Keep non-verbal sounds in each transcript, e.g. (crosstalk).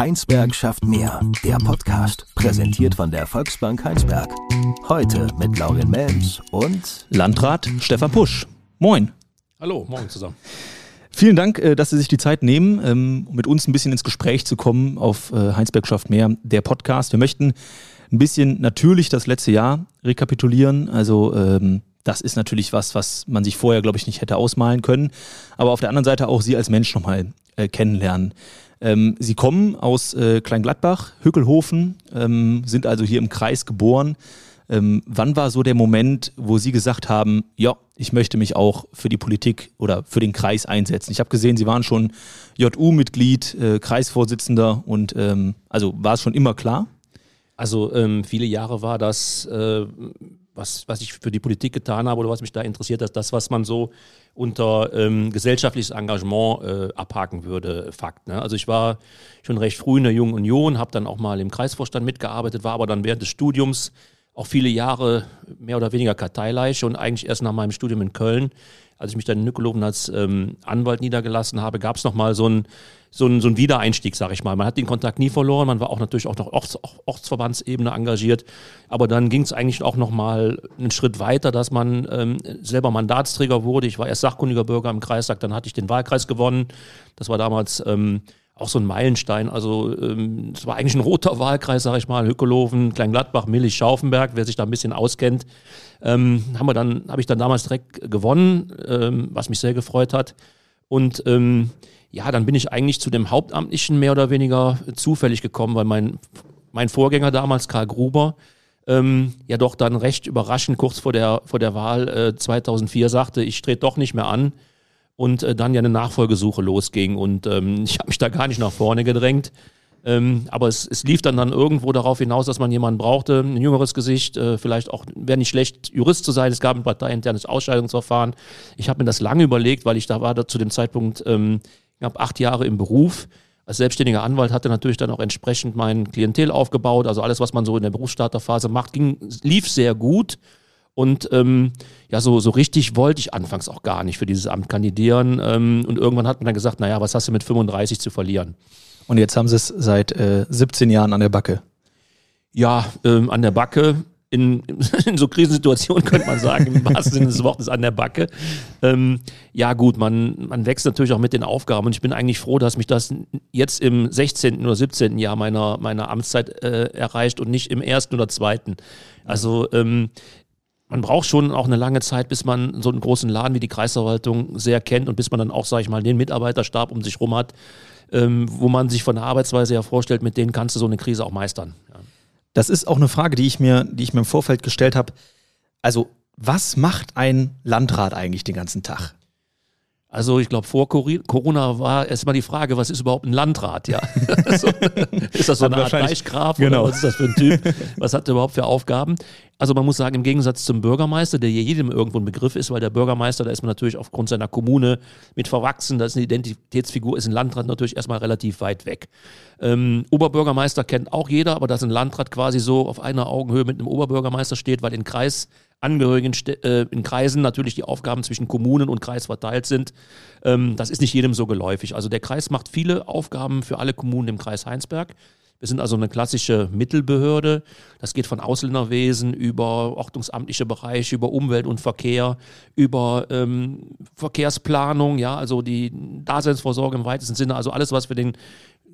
Heinsberg schafft mehr. Der Podcast, präsentiert von der Volksbank Heinsberg. Heute mit Laurin Melms und Landrat Stefan Pusch. Moin. Hallo, morgen zusammen. Vielen Dank, äh, dass Sie sich die Zeit nehmen, ähm, um mit uns ein bisschen ins Gespräch zu kommen auf äh, Heinsberg schafft mehr, der Podcast. Wir möchten ein bisschen natürlich das letzte Jahr rekapitulieren. Also ähm, das ist natürlich was, was man sich vorher, glaube ich, nicht hätte ausmalen können. Aber auf der anderen Seite auch Sie als Mensch nochmal äh, kennenlernen. Ähm, Sie kommen aus äh, Kleingladbach, Hückelhofen, ähm, sind also hier im Kreis geboren. Ähm, wann war so der Moment, wo Sie gesagt haben, ja, ich möchte mich auch für die Politik oder für den Kreis einsetzen? Ich habe gesehen, Sie waren schon JU-Mitglied, äh, Kreisvorsitzender und ähm, also war es schon immer klar? Also ähm, viele Jahre war das, äh, was, was ich für die Politik getan habe oder was mich da interessiert hat, das, was man so unter ähm, gesellschaftliches Engagement äh, abhaken würde, Fakt. Ne? Also ich war schon recht früh in der Jungen Union, habe dann auch mal im Kreisvorstand mitgearbeitet, war aber dann während des Studiums auch viele Jahre mehr oder weniger Karteileiche und eigentlich erst nach meinem Studium in Köln, als ich mich dann in Nückeloben als ähm, Anwalt niedergelassen habe, gab es nochmal so ein so ein, so ein Wiedereinstieg, sag ich mal. Man hat den Kontakt nie verloren, man war auch natürlich auch noch Orts, Ortsverbandsebene engagiert, aber dann ging es eigentlich auch noch mal einen Schritt weiter, dass man ähm, selber Mandatsträger wurde. Ich war erst sachkundiger Bürger im Kreistag, dann hatte ich den Wahlkreis gewonnen. Das war damals ähm, auch so ein Meilenstein. Also ähm, es war eigentlich ein roter Wahlkreis, sag ich mal, Hückelofen, Kleingladbach, Millig, Schaufenberg, wer sich da ein bisschen auskennt. Ähm, haben wir dann, habe ich dann damals direkt gewonnen, ähm, was mich sehr gefreut hat. Und ähm, ja, dann bin ich eigentlich zu dem Hauptamtlichen mehr oder weniger zufällig gekommen, weil mein, mein Vorgänger damals, Karl Gruber, ähm, ja doch dann recht überraschend kurz vor der, vor der Wahl äh, 2004 sagte, ich trete doch nicht mehr an und äh, dann ja eine Nachfolgesuche losging und ähm, ich habe mich da gar nicht nach vorne gedrängt. Ähm, aber es, es lief dann dann irgendwo darauf hinaus, dass man jemanden brauchte, ein jüngeres Gesicht, äh, vielleicht auch, wäre nicht schlecht, Jurist zu sein. Es gab ein parteiinternes Ausscheidungsverfahren. Ich habe mir das lange überlegt, weil ich da war da zu dem Zeitpunkt ähm, knapp acht Jahre im Beruf. Als selbstständiger Anwalt hatte natürlich dann auch entsprechend mein Klientel aufgebaut. Also alles, was man so in der Berufsstarterphase macht, ging, lief sehr gut. Und ähm, ja, so, so richtig wollte ich anfangs auch gar nicht für dieses Amt kandidieren. Ähm, und irgendwann hat man dann gesagt, naja, was hast du mit 35 zu verlieren? Und jetzt haben sie es seit äh, 17 Jahren an der Backe. Ja, ähm, an der Backe in, (laughs) in so Krisensituationen könnte man sagen, im wahrsten Sinne des Wortes an der Backe. Ähm, ja gut, man, man wächst natürlich auch mit den Aufgaben und ich bin eigentlich froh, dass mich das jetzt im 16. oder 17. Jahr meiner, meiner Amtszeit äh, erreicht und nicht im ersten oder zweiten. Also ähm, man braucht schon auch eine lange Zeit, bis man so einen großen Laden wie die Kreisverwaltung sehr kennt und bis man dann auch, sage ich mal, den Mitarbeiterstab um sich rum hat, ähm, wo man sich von der Arbeitsweise her vorstellt, mit denen kannst du so eine Krise auch meistern. Ja. Das ist auch eine Frage, die ich mir, die ich mir im Vorfeld gestellt habe. Also, was macht ein Landrat eigentlich den ganzen Tag? Also ich glaube, vor Corona war erstmal die Frage, was ist überhaupt ein Landrat? Ja? (laughs) (laughs) so, ist das so eine Art Reichsgraf genau. oder was ist das für ein Typ? Was hat er überhaupt für Aufgaben? Also man muss sagen, im Gegensatz zum Bürgermeister, der jedem irgendwo ein Begriff ist, weil der Bürgermeister, da ist man natürlich aufgrund seiner Kommune mit verwachsen, da ist eine Identitätsfigur, ist ein Landrat natürlich erstmal relativ weit weg. Ähm, Oberbürgermeister kennt auch jeder, aber dass ein Landrat quasi so auf einer Augenhöhe mit einem Oberbürgermeister steht, weil in Kreis Angehörigen äh, in Kreisen natürlich die Aufgaben zwischen Kommunen und Kreis verteilt sind. Ähm, das ist nicht jedem so geläufig. Also der Kreis macht viele Aufgaben für alle Kommunen im Kreis Heinsberg. Wir sind also eine klassische Mittelbehörde. Das geht von Ausländerwesen über ordnungsamtliche Bereiche, über Umwelt und Verkehr, über ähm, Verkehrsplanung, ja, also die Daseinsvorsorge im weitesten Sinne, also alles, was für den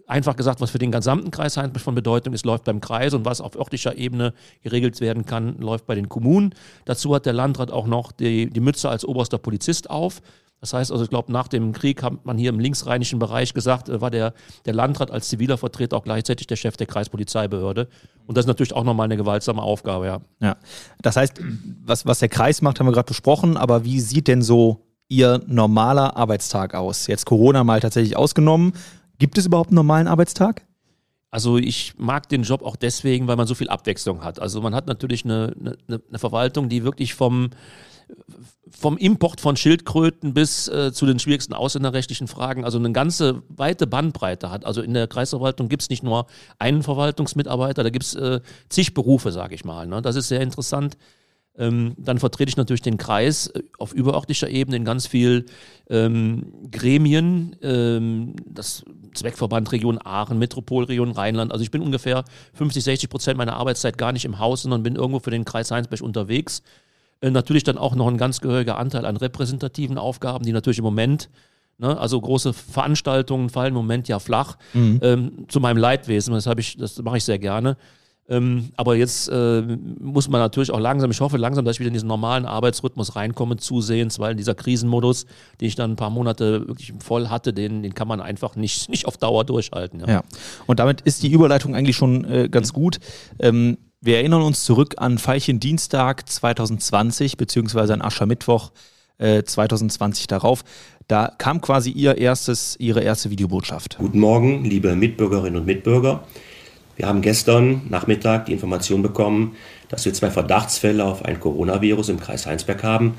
einfach gesagt, was für den gesamten Kreis Heinsberg von Bedeutung ist, läuft beim Kreis und was auf örtlicher Ebene geregelt werden kann, läuft bei den Kommunen. Dazu hat der Landrat auch noch die, die Mütze als oberster Polizist auf. Das heißt also, ich glaube, nach dem Krieg hat man hier im linksrheinischen Bereich gesagt, äh, war der, der Landrat als ziviler Vertreter auch gleichzeitig der Chef der Kreispolizeibehörde. Und das ist natürlich auch nochmal eine gewaltsame Aufgabe, ja. Ja. Das heißt, was, was der Kreis macht, haben wir gerade besprochen, aber wie sieht denn so Ihr normaler Arbeitstag aus? Jetzt Corona mal tatsächlich ausgenommen. Gibt es überhaupt einen normalen Arbeitstag? Also ich mag den Job auch deswegen, weil man so viel Abwechslung hat. Also man hat natürlich eine, eine, eine Verwaltung, die wirklich vom, vom Import von Schildkröten bis äh, zu den schwierigsten ausländerrechtlichen Fragen, also eine ganze weite Bandbreite hat. Also in der Kreisverwaltung gibt es nicht nur einen Verwaltungsmitarbeiter, da gibt es äh, zig Berufe, sage ich mal. Ne? Das ist sehr interessant. Ähm, dann vertrete ich natürlich den Kreis äh, auf überörtlicher Ebene in ganz viel ähm, Gremien, ähm, das Zweckverband Region Aachen, Metropolregion Rheinland. Also ich bin ungefähr 50, 60 Prozent meiner Arbeitszeit gar nicht im Haus, sondern bin irgendwo für den Kreis Heinsberg unterwegs. Äh, natürlich dann auch noch ein ganz gehöriger Anteil an repräsentativen Aufgaben, die natürlich im Moment Ne? Also große Veranstaltungen fallen im Moment ja flach. Mhm. Ähm, zu meinem Leidwesen, das, ich, das mache ich sehr gerne. Ähm, aber jetzt äh, muss man natürlich auch langsam, ich hoffe langsam, dass ich wieder in diesen normalen Arbeitsrhythmus reinkomme, zusehends, weil dieser Krisenmodus, den ich dann ein paar Monate wirklich voll hatte, den, den kann man einfach nicht, (laughs) nicht auf Dauer durchhalten. Ja, ja. und damit ist die Überleitung eigentlich schon äh, ganz gut. Ähm, wir erinnern uns zurück an Veilchen Dienstag 2020 beziehungsweise an Aschermittwoch äh, 2020 darauf. Da kam quasi ihr erstes, ihre erste Videobotschaft. Guten Morgen, liebe Mitbürgerinnen und Mitbürger. Wir haben gestern Nachmittag die Information bekommen, dass wir zwei Verdachtsfälle auf ein Coronavirus im Kreis Heinsberg haben.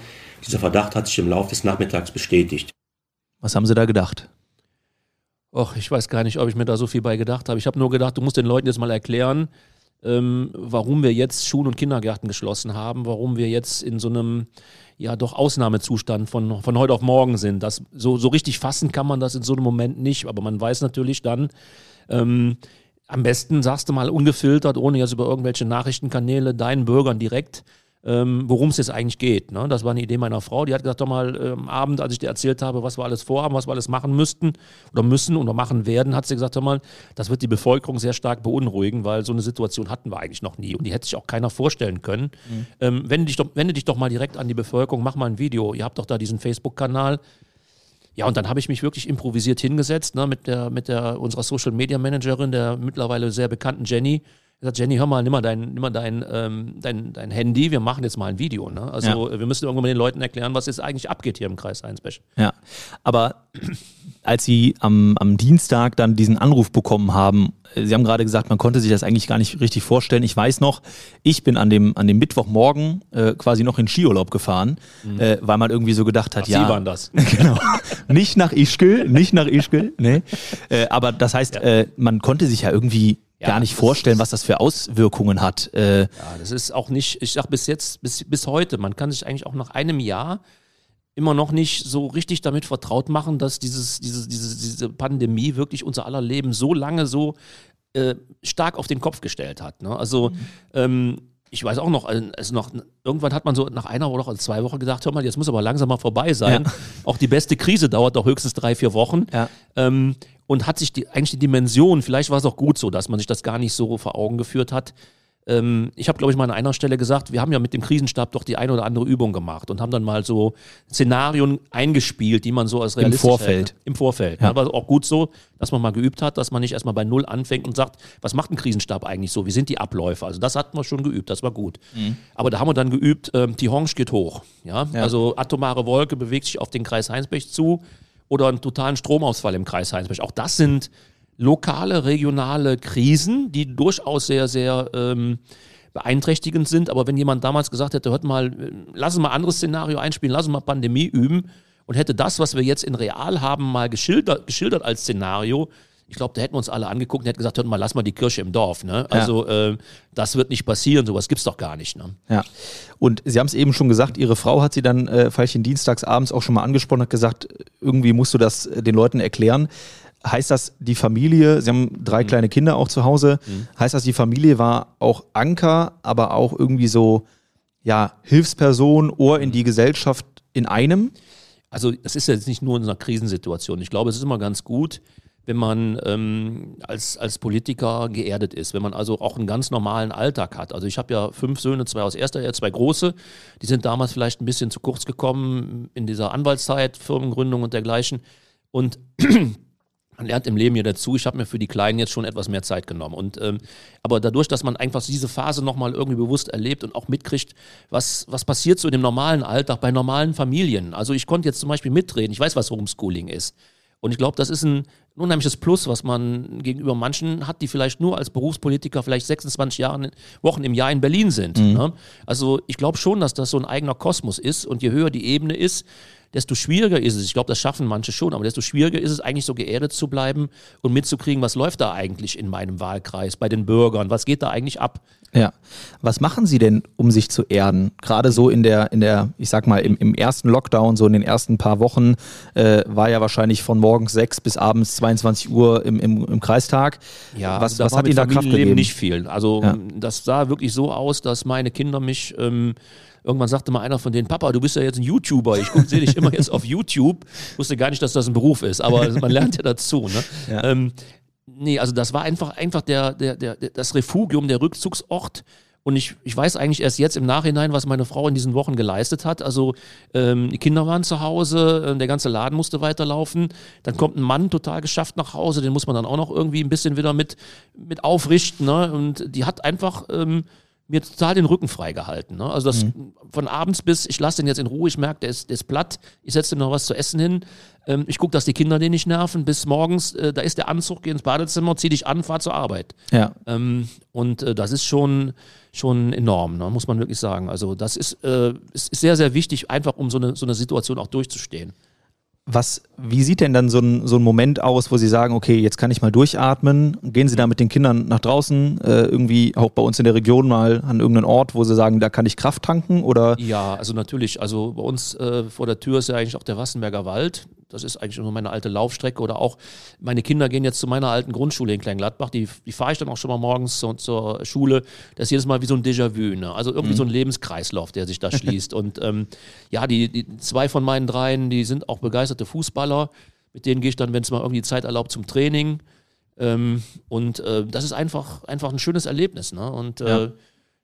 Dieser Verdacht hat sich im Laufe des Nachmittags bestätigt. Was haben Sie da gedacht? Och, ich weiß gar nicht, ob ich mir da so viel bei gedacht habe. Ich habe nur gedacht, du musst den Leuten jetzt mal erklären, ähm, warum wir jetzt Schulen und Kindergärten geschlossen haben, warum wir jetzt in so einem ja doch Ausnahmezustand von, von heute auf morgen sind. Das, so, so richtig fassen kann man das in so einem Moment nicht, aber man weiß natürlich dann, ähm, am besten sagst du mal ungefiltert, ohne jetzt über irgendwelche Nachrichtenkanäle deinen Bürgern direkt, ähm, worum es jetzt eigentlich geht. Ne? Das war eine Idee meiner Frau. Die hat gesagt, doch mal äh, am Abend, als ich dir erzählt habe, was wir alles vorhaben, was wir alles machen müssten oder müssen oder machen werden, hat sie gesagt, doch mal, das wird die Bevölkerung sehr stark beunruhigen, weil so eine Situation hatten wir eigentlich noch nie und die hätte sich auch keiner vorstellen können. Mhm. Ähm, wende, dich doch, wende dich doch mal direkt an die Bevölkerung, mach mal ein Video. Ihr habt doch da diesen Facebook-Kanal. Ja, und dann habe ich mich wirklich improvisiert hingesetzt ne, mit der, mit der unserer Social Media Managerin, der mittlerweile sehr bekannten Jenny. Ich gesagt, Jenny, hör mal, nimm mal dein, nimm mal dein, ähm, dein, dein Handy, wir machen jetzt mal ein Video. Ne? Also ja. wir müssen irgendwann mal den Leuten erklären, was jetzt eigentlich abgeht hier im Kreis Einsbech. Ja, aber als Sie am, am Dienstag dann diesen Anruf bekommen haben, äh, Sie haben gerade gesagt, man konnte sich das eigentlich gar nicht richtig vorstellen. Ich weiß noch, ich bin an dem, an dem Mittwochmorgen äh, quasi noch in Skiurlaub gefahren, mhm. äh, weil man irgendwie so gedacht hat, Ach, ja. Sie waren das. (laughs) genau. nicht nach Ischgl, nicht nach Ischgl, nee. Äh, aber das heißt, ja. äh, man konnte sich ja irgendwie ja, gar nicht vorstellen, was das für Auswirkungen hat. Äh, ja, das ist auch nicht, ich sag bis jetzt, bis, bis heute, man kann sich eigentlich auch nach einem Jahr immer noch nicht so richtig damit vertraut machen, dass dieses, dieses, diese, diese Pandemie wirklich unser aller Leben so lange so äh, stark auf den Kopf gestellt hat. Ne? Also mhm. ähm, ich weiß auch noch, also noch, irgendwann hat man so nach einer Woche oder zwei Wochen gedacht, hör mal, jetzt muss aber langsam mal vorbei sein. Ja. Auch die beste Krise dauert doch höchstens drei, vier Wochen. Ja. Ähm, und hat sich die, eigentlich die Dimension, vielleicht war es auch gut so, dass man sich das gar nicht so vor Augen geführt hat, ähm, ich habe, glaube ich, mal an einer Stelle gesagt, wir haben ja mit dem Krisenstab doch die eine oder andere Übung gemacht und haben dann mal so Szenarien eingespielt, die man so als realistisch Im Vorfeld. Hält. Im Vorfeld. Ja. Aber auch gut so, dass man mal geübt hat, dass man nicht erstmal bei Null anfängt und sagt, was macht ein Krisenstab eigentlich so? Wie sind die Abläufe? Also das hatten wir schon geübt, das war gut. Mhm. Aber da haben wir dann geübt, ähm, die Honge geht hoch. Ja? ja? Also atomare Wolke bewegt sich auf den Kreis Heinsbech zu oder einen totalen Stromausfall im Kreis Heinsbech. Auch das sind lokale, regionale Krisen, die durchaus sehr, sehr ähm, beeinträchtigend sind. Aber wenn jemand damals gesagt hätte, hört mal, lass uns mal ein anderes Szenario einspielen, lass uns mal Pandemie üben und hätte das, was wir jetzt in real haben, mal geschildert, geschildert als Szenario, ich glaube, da hätten wir uns alle angeguckt und hätten gesagt, hört mal, lass mal die Kirche im Dorf. Ne? Also ja. äh, das wird nicht passieren, sowas gibt es doch gar nicht. Ne? Ja. Und Sie haben es eben schon gesagt, Ihre Frau hat Sie dann äh, Feilchen dienstags abends auch schon mal angesprochen, hat gesagt, irgendwie musst du das den Leuten erklären heißt das, die Familie, Sie haben drei mhm. kleine Kinder auch zu Hause, mhm. heißt das, die Familie war auch Anker, aber auch irgendwie so, ja, Hilfsperson, Ohr in die Gesellschaft in einem? Also, es ist jetzt nicht nur in einer Krisensituation. Ich glaube, es ist immer ganz gut, wenn man ähm, als, als Politiker geerdet ist, wenn man also auch einen ganz normalen Alltag hat. Also ich habe ja fünf Söhne, zwei aus erster Ehe, zwei große, die sind damals vielleicht ein bisschen zu kurz gekommen in dieser Anwaltszeit, Firmengründung und dergleichen. Und (clears throat) man lernt im Leben ja dazu. Ich habe mir für die Kleinen jetzt schon etwas mehr Zeit genommen. Und, ähm, aber dadurch, dass man einfach diese Phase nochmal irgendwie bewusst erlebt und auch mitkriegt, was, was passiert so in dem normalen Alltag bei normalen Familien. Also ich konnte jetzt zum Beispiel mitreden. Ich weiß, was Homeschooling ist. Und ich glaube, das ist ein unheimliches Plus, was man gegenüber manchen hat, die vielleicht nur als Berufspolitiker vielleicht 26 Jahre, Wochen im Jahr in Berlin sind. Mhm. Ne? Also ich glaube schon, dass das so ein eigener Kosmos ist. Und je höher die Ebene ist, desto schwieriger ist es. Ich glaube, das schaffen manche schon, aber desto schwieriger ist es eigentlich so geerdet zu bleiben und mitzukriegen, was läuft da eigentlich in meinem Wahlkreis, bei den Bürgern, was geht da eigentlich ab. Ja. Was machen Sie denn, um sich zu erden? Gerade so in der, in der, ich sag mal, im, im ersten Lockdown, so in den ersten paar Wochen, äh, war ja wahrscheinlich von morgens 6 bis abends 22 Uhr im, im, im Kreistag. Ja, was, was hat Ihnen da Kraft gegeben? nicht viel. Also Ja. das sah wirklich so aus, dass meine Kinder mich ähm, Irgendwann sagte mal einer von denen, Papa, du bist ja jetzt ein YouTuber. Ich sehe dich immer jetzt auf YouTube. Ich wusste gar nicht, dass das ein Beruf ist, aber (laughs) man lernt ja dazu. Ne? Ja. Ähm, nee, also das war einfach, einfach der, der, der, der- das Refugium, der Rückzugsort. Und ich, ich weiß eigentlich erst jetzt im Nachhinein, was meine Frau in diesen Wochen geleistet hat. Also ähm, die Kinder waren zu Hause, äh, der ganze Laden musste weiterlaufen. Dann kommt ein Mann total geschafft nach Hause, den muss man dann auch noch irgendwie ein bisschen wieder mit, mit aufrichten. Ne? Und die hat einfach ähm, mir total den Rücken freigehalten. Ne? Also das von abends bis, ich lasse den jetzt in Ruhe, ich merke, der ist, der ist platt, ich setze ihm noch was zu essen hin. Ähm, ich gucke, dass die Kinder den nicht nerven. Bis morgens, äh, da ist der Anzug, geh ins Badezimmer, zieh dich an, fahr zur Arbeit. Ja. Ähm, und äh, das ist schon, schon enorm, ne, muss man wirklich sagen. Also das ist, äh, ist ist sehr, sehr wichtig, einfach um so eine, so eine Situation auch durchzustehen. Was, wie sieht denn dann so ein, so ein Moment aus, wo Sie sagen, okay, jetzt kann ich mal durchatmen? Gehen Sie da mit den Kindern nach draußen, äh, irgendwie auch bei uns in der Region mal an irgendeinen Ort, wo Sie sagen, da kann ich Kraft tanken? Oder Ja, also natürlich. Also bei uns äh, vor der Tür ist ja eigentlich auch der Wassenberger Wald. Das ist eigentlich nur meine alte Laufstrecke. Oder auch meine Kinder gehen jetzt zu meiner alten Grundschule in Kleingladbach. Die, die fahre ich dann auch schon mal morgens zur, zur Schule. Das ist jedes Mal wie so ein Déjà-vu. Ne? Also irgendwie so ein Lebenskreislauf, der sich da schließt. Und ähm, ja, die, die zwei von meinen dreien, die sind auch begeisterte Fußballer. Mit denen gehe ich dann, wenn es mal irgendwie Zeit erlaubt, zum Training. Ähm, und äh, das ist einfach, einfach ein schönes Erlebnis. Ne? Und äh,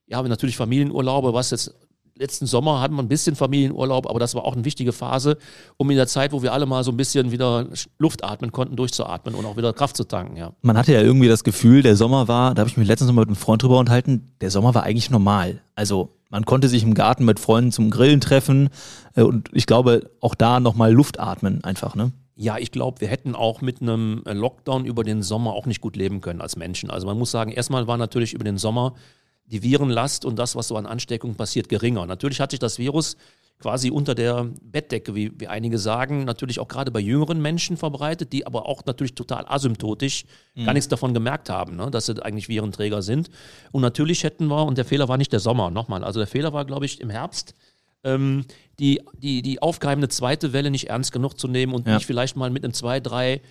Ja. natürlich Familienurlaube, was jetzt letzten Sommer hatten wir ein bisschen Familienurlaub, aber das war auch eine wichtige Phase, um in der Zeit, wo wir alle mal so ein bisschen wieder Luft atmen konnten, durchzuatmen und auch wieder Kraft zu tanken, ja. man hatte ja irgendwie das Gefühl, der Sommer war, da habe ich mich letztens noch mal mit einem Freund drüber unterhalten, der Sommer war eigentlich normal. Also man konnte sich im Garten mit Freunden zum Grillen treffen äh, und ich glaube auch da nochmal Luft atmen einfach, ne? Ja, ich glaube, wir hätten auch mit einem äh, Lockdown über den Sommer auch nicht gut leben können als Menschen. Also man muss sagen, erstmal war natürlich über den Sommer die Virenlast und das, was so an Ansteckung passiert, geringer. Natürlich hat sich das Virus quasi unter der Bettdecke, wie, wie einige sagen, natürlich auch gerade bei jüngeren Menschen verbreitet, die aber auch natürlich total asymptotisch gar nichts davon gemerkt haben, ne, dass sie eigentlich Virenträger sind. Und natürlich hätten wir, und der Fehler war nicht der Sommer, nochmal, also der Fehler war, glaube ich, im Herbst, ähm, die, die, die aufkeimende zweite Welle nicht ernst genug zu nehmen und Ja. nicht vielleicht mal mit einem zwei, drei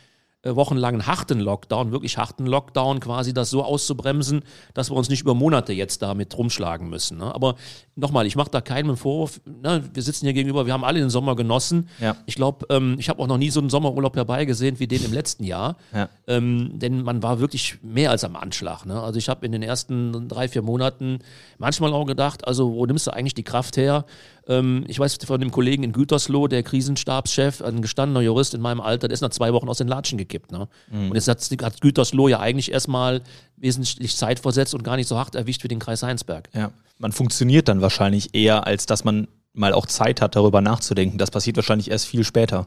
äh, Wochen langen harten Lockdown, wirklich harten Lockdown, quasi das so auszubremsen, dass wir uns nicht über Monate jetzt damit rumschlagen müssen. Ne? Aber nochmal, ich mache da keinen Vorwurf. Ne? Wir sitzen hier gegenüber, wir haben alle den Sommer genossen. Ja. Ich glaube, ähm, ich habe auch noch nie so einen Sommerurlaub herbeigesehen wie den im letzten Jahr. Ja. Ähm, denn man war wirklich mehr als am Anschlag. Ne? Also ich habe in den ersten drei, vier Monaten manchmal auch gedacht, also wo nimmst du eigentlich die Kraft her? Ähm, ich weiß von dem Kollegen in Gütersloh, der Krisenstabschef, ein gestandener Jurist in meinem Alter, der ist nach zwei Wochen aus den Latschen gekippt. Ne? Und jetzt hat, hat Gütersloh ja eigentlich erstmal wesentlich Zeit versetzt und gar nicht so hart erwischt wie den Kreis Heinsberg. Ja. Man funktioniert dann wahrscheinlich eher, als dass man mal auch Zeit hat, darüber nachzudenken. Das passiert wahrscheinlich erst viel später.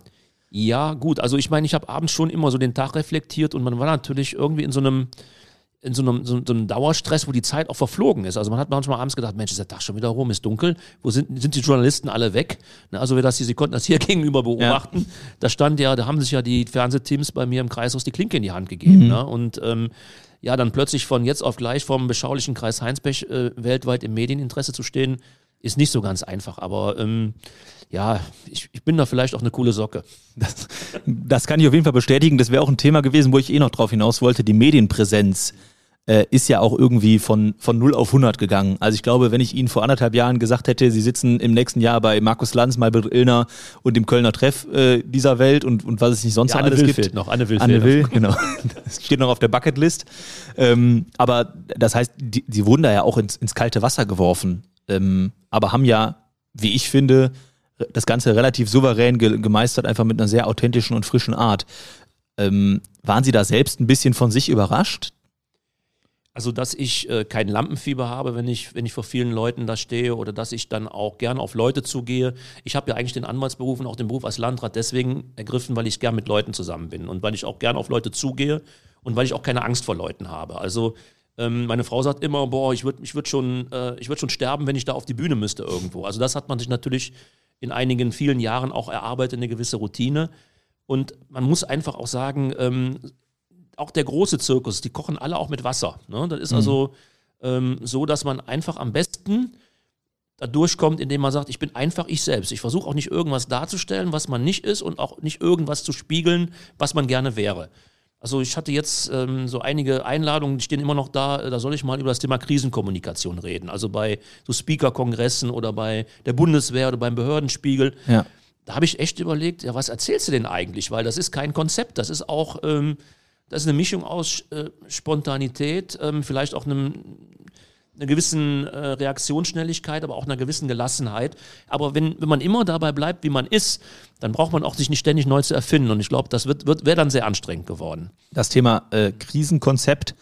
Ja, gut. Also ich meine, ich habe abends schon immer so den Tag reflektiert und man war natürlich irgendwie in so einem in so einem, so, so einem Dauerstress, wo die Zeit auch verflogen ist. Also man hat manchmal abends gedacht, Mensch, ist der Tag schon wieder rum, ist dunkel, wo sind, sind die Journalisten alle weg? Ne, also wir das hier, Sie konnten das hier (laughs) gegenüber beobachten. Da stand ja, da haben sich ja die Fernsehteams bei mir im Kreishaus die Klinke in die Hand gegeben. Ne? Und ähm, ja, dann plötzlich von jetzt auf gleich vom beschaulichen Kreis Heinsberg äh, weltweit im Medieninteresse zu stehen, ist nicht so ganz einfach. Aber ähm, ja, ich, ich bin da vielleicht auch eine coole Socke. Das, das kann ich auf jeden Fall bestätigen. Das wäre auch ein Thema gewesen, wo ich eh noch drauf hinaus wollte. Die Medienpräsenz äh, ist ja auch irgendwie von, von 0 auf 100 gegangen. Also ich glaube, wenn ich Ihnen vor anderthalb Jahren gesagt hätte, Sie sitzen im nächsten Jahr bei Markus Lanz, Malbert Illner und dem Kölner Treff äh, dieser Welt und, und was es nicht sonst Ja, alles Will gibt. fehlt noch, Anne Will Anne Will, genau. Das steht noch auf der Bucketlist. Ähm, aber das heißt, die, die wurden da ja auch ins, ins kalte Wasser geworfen. Ähm, aber haben ja, wie ich finde, das Ganze relativ souverän ge gemeistert, einfach mit einer sehr authentischen und frischen Art. Ähm, waren Sie da selbst ein bisschen von sich überrascht? Also, dass ich äh, kein Lampenfieber habe, wenn ich, wenn ich vor vielen Leuten da stehe oder dass ich dann auch gerne auf Leute zugehe. Ich habe ja eigentlich den Anwaltsberuf und auch den Beruf als Landrat deswegen ergriffen, weil ich gern mit Leuten zusammen bin und weil ich auch gern auf Leute zugehe und weil ich auch keine Angst vor Leuten habe. Also, ähm, meine Frau sagt immer, boah, ich würde ich würd schon, äh, ich würd schon sterben, wenn ich da auf die Bühne müsste irgendwo. Also, das hat man sich natürlich in einigen vielen Jahren auch erarbeitet, eine gewisse Routine. Und man muss einfach auch sagen, ähm, auch der große Zirkus, die kochen alle auch mit Wasser. Ne? Das ist mhm. also ähm, so, dass man einfach am besten da durchkommt, indem man sagt, ich bin einfach ich selbst. Ich versuche auch nicht irgendwas darzustellen, was man nicht ist und auch nicht irgendwas zu spiegeln, was man gerne wäre. Also ich hatte jetzt ähm, so einige Einladungen, die stehen immer noch da, da soll ich mal über das Thema Krisenkommunikation reden. Also bei so Speaker-Kongressen oder bei der Bundeswehr oder beim Behördenspiegel. Ja. Da habe ich echt überlegt, ja, was erzählst du denn eigentlich? Weil das ist kein Konzept, das ist auch, ähm, das ist eine Mischung aus äh, Spontanität, ähm, vielleicht auch einem einer gewissen äh, Reaktionsschnelligkeit, aber auch einer gewissen Gelassenheit. Aber wenn, wenn man immer dabei bleibt, wie man ist, dann braucht man auch sich nicht ständig neu zu erfinden. Und ich glaube, das wird, wird, wäre dann sehr anstrengend geworden. Das Thema äh, Krisenkonzept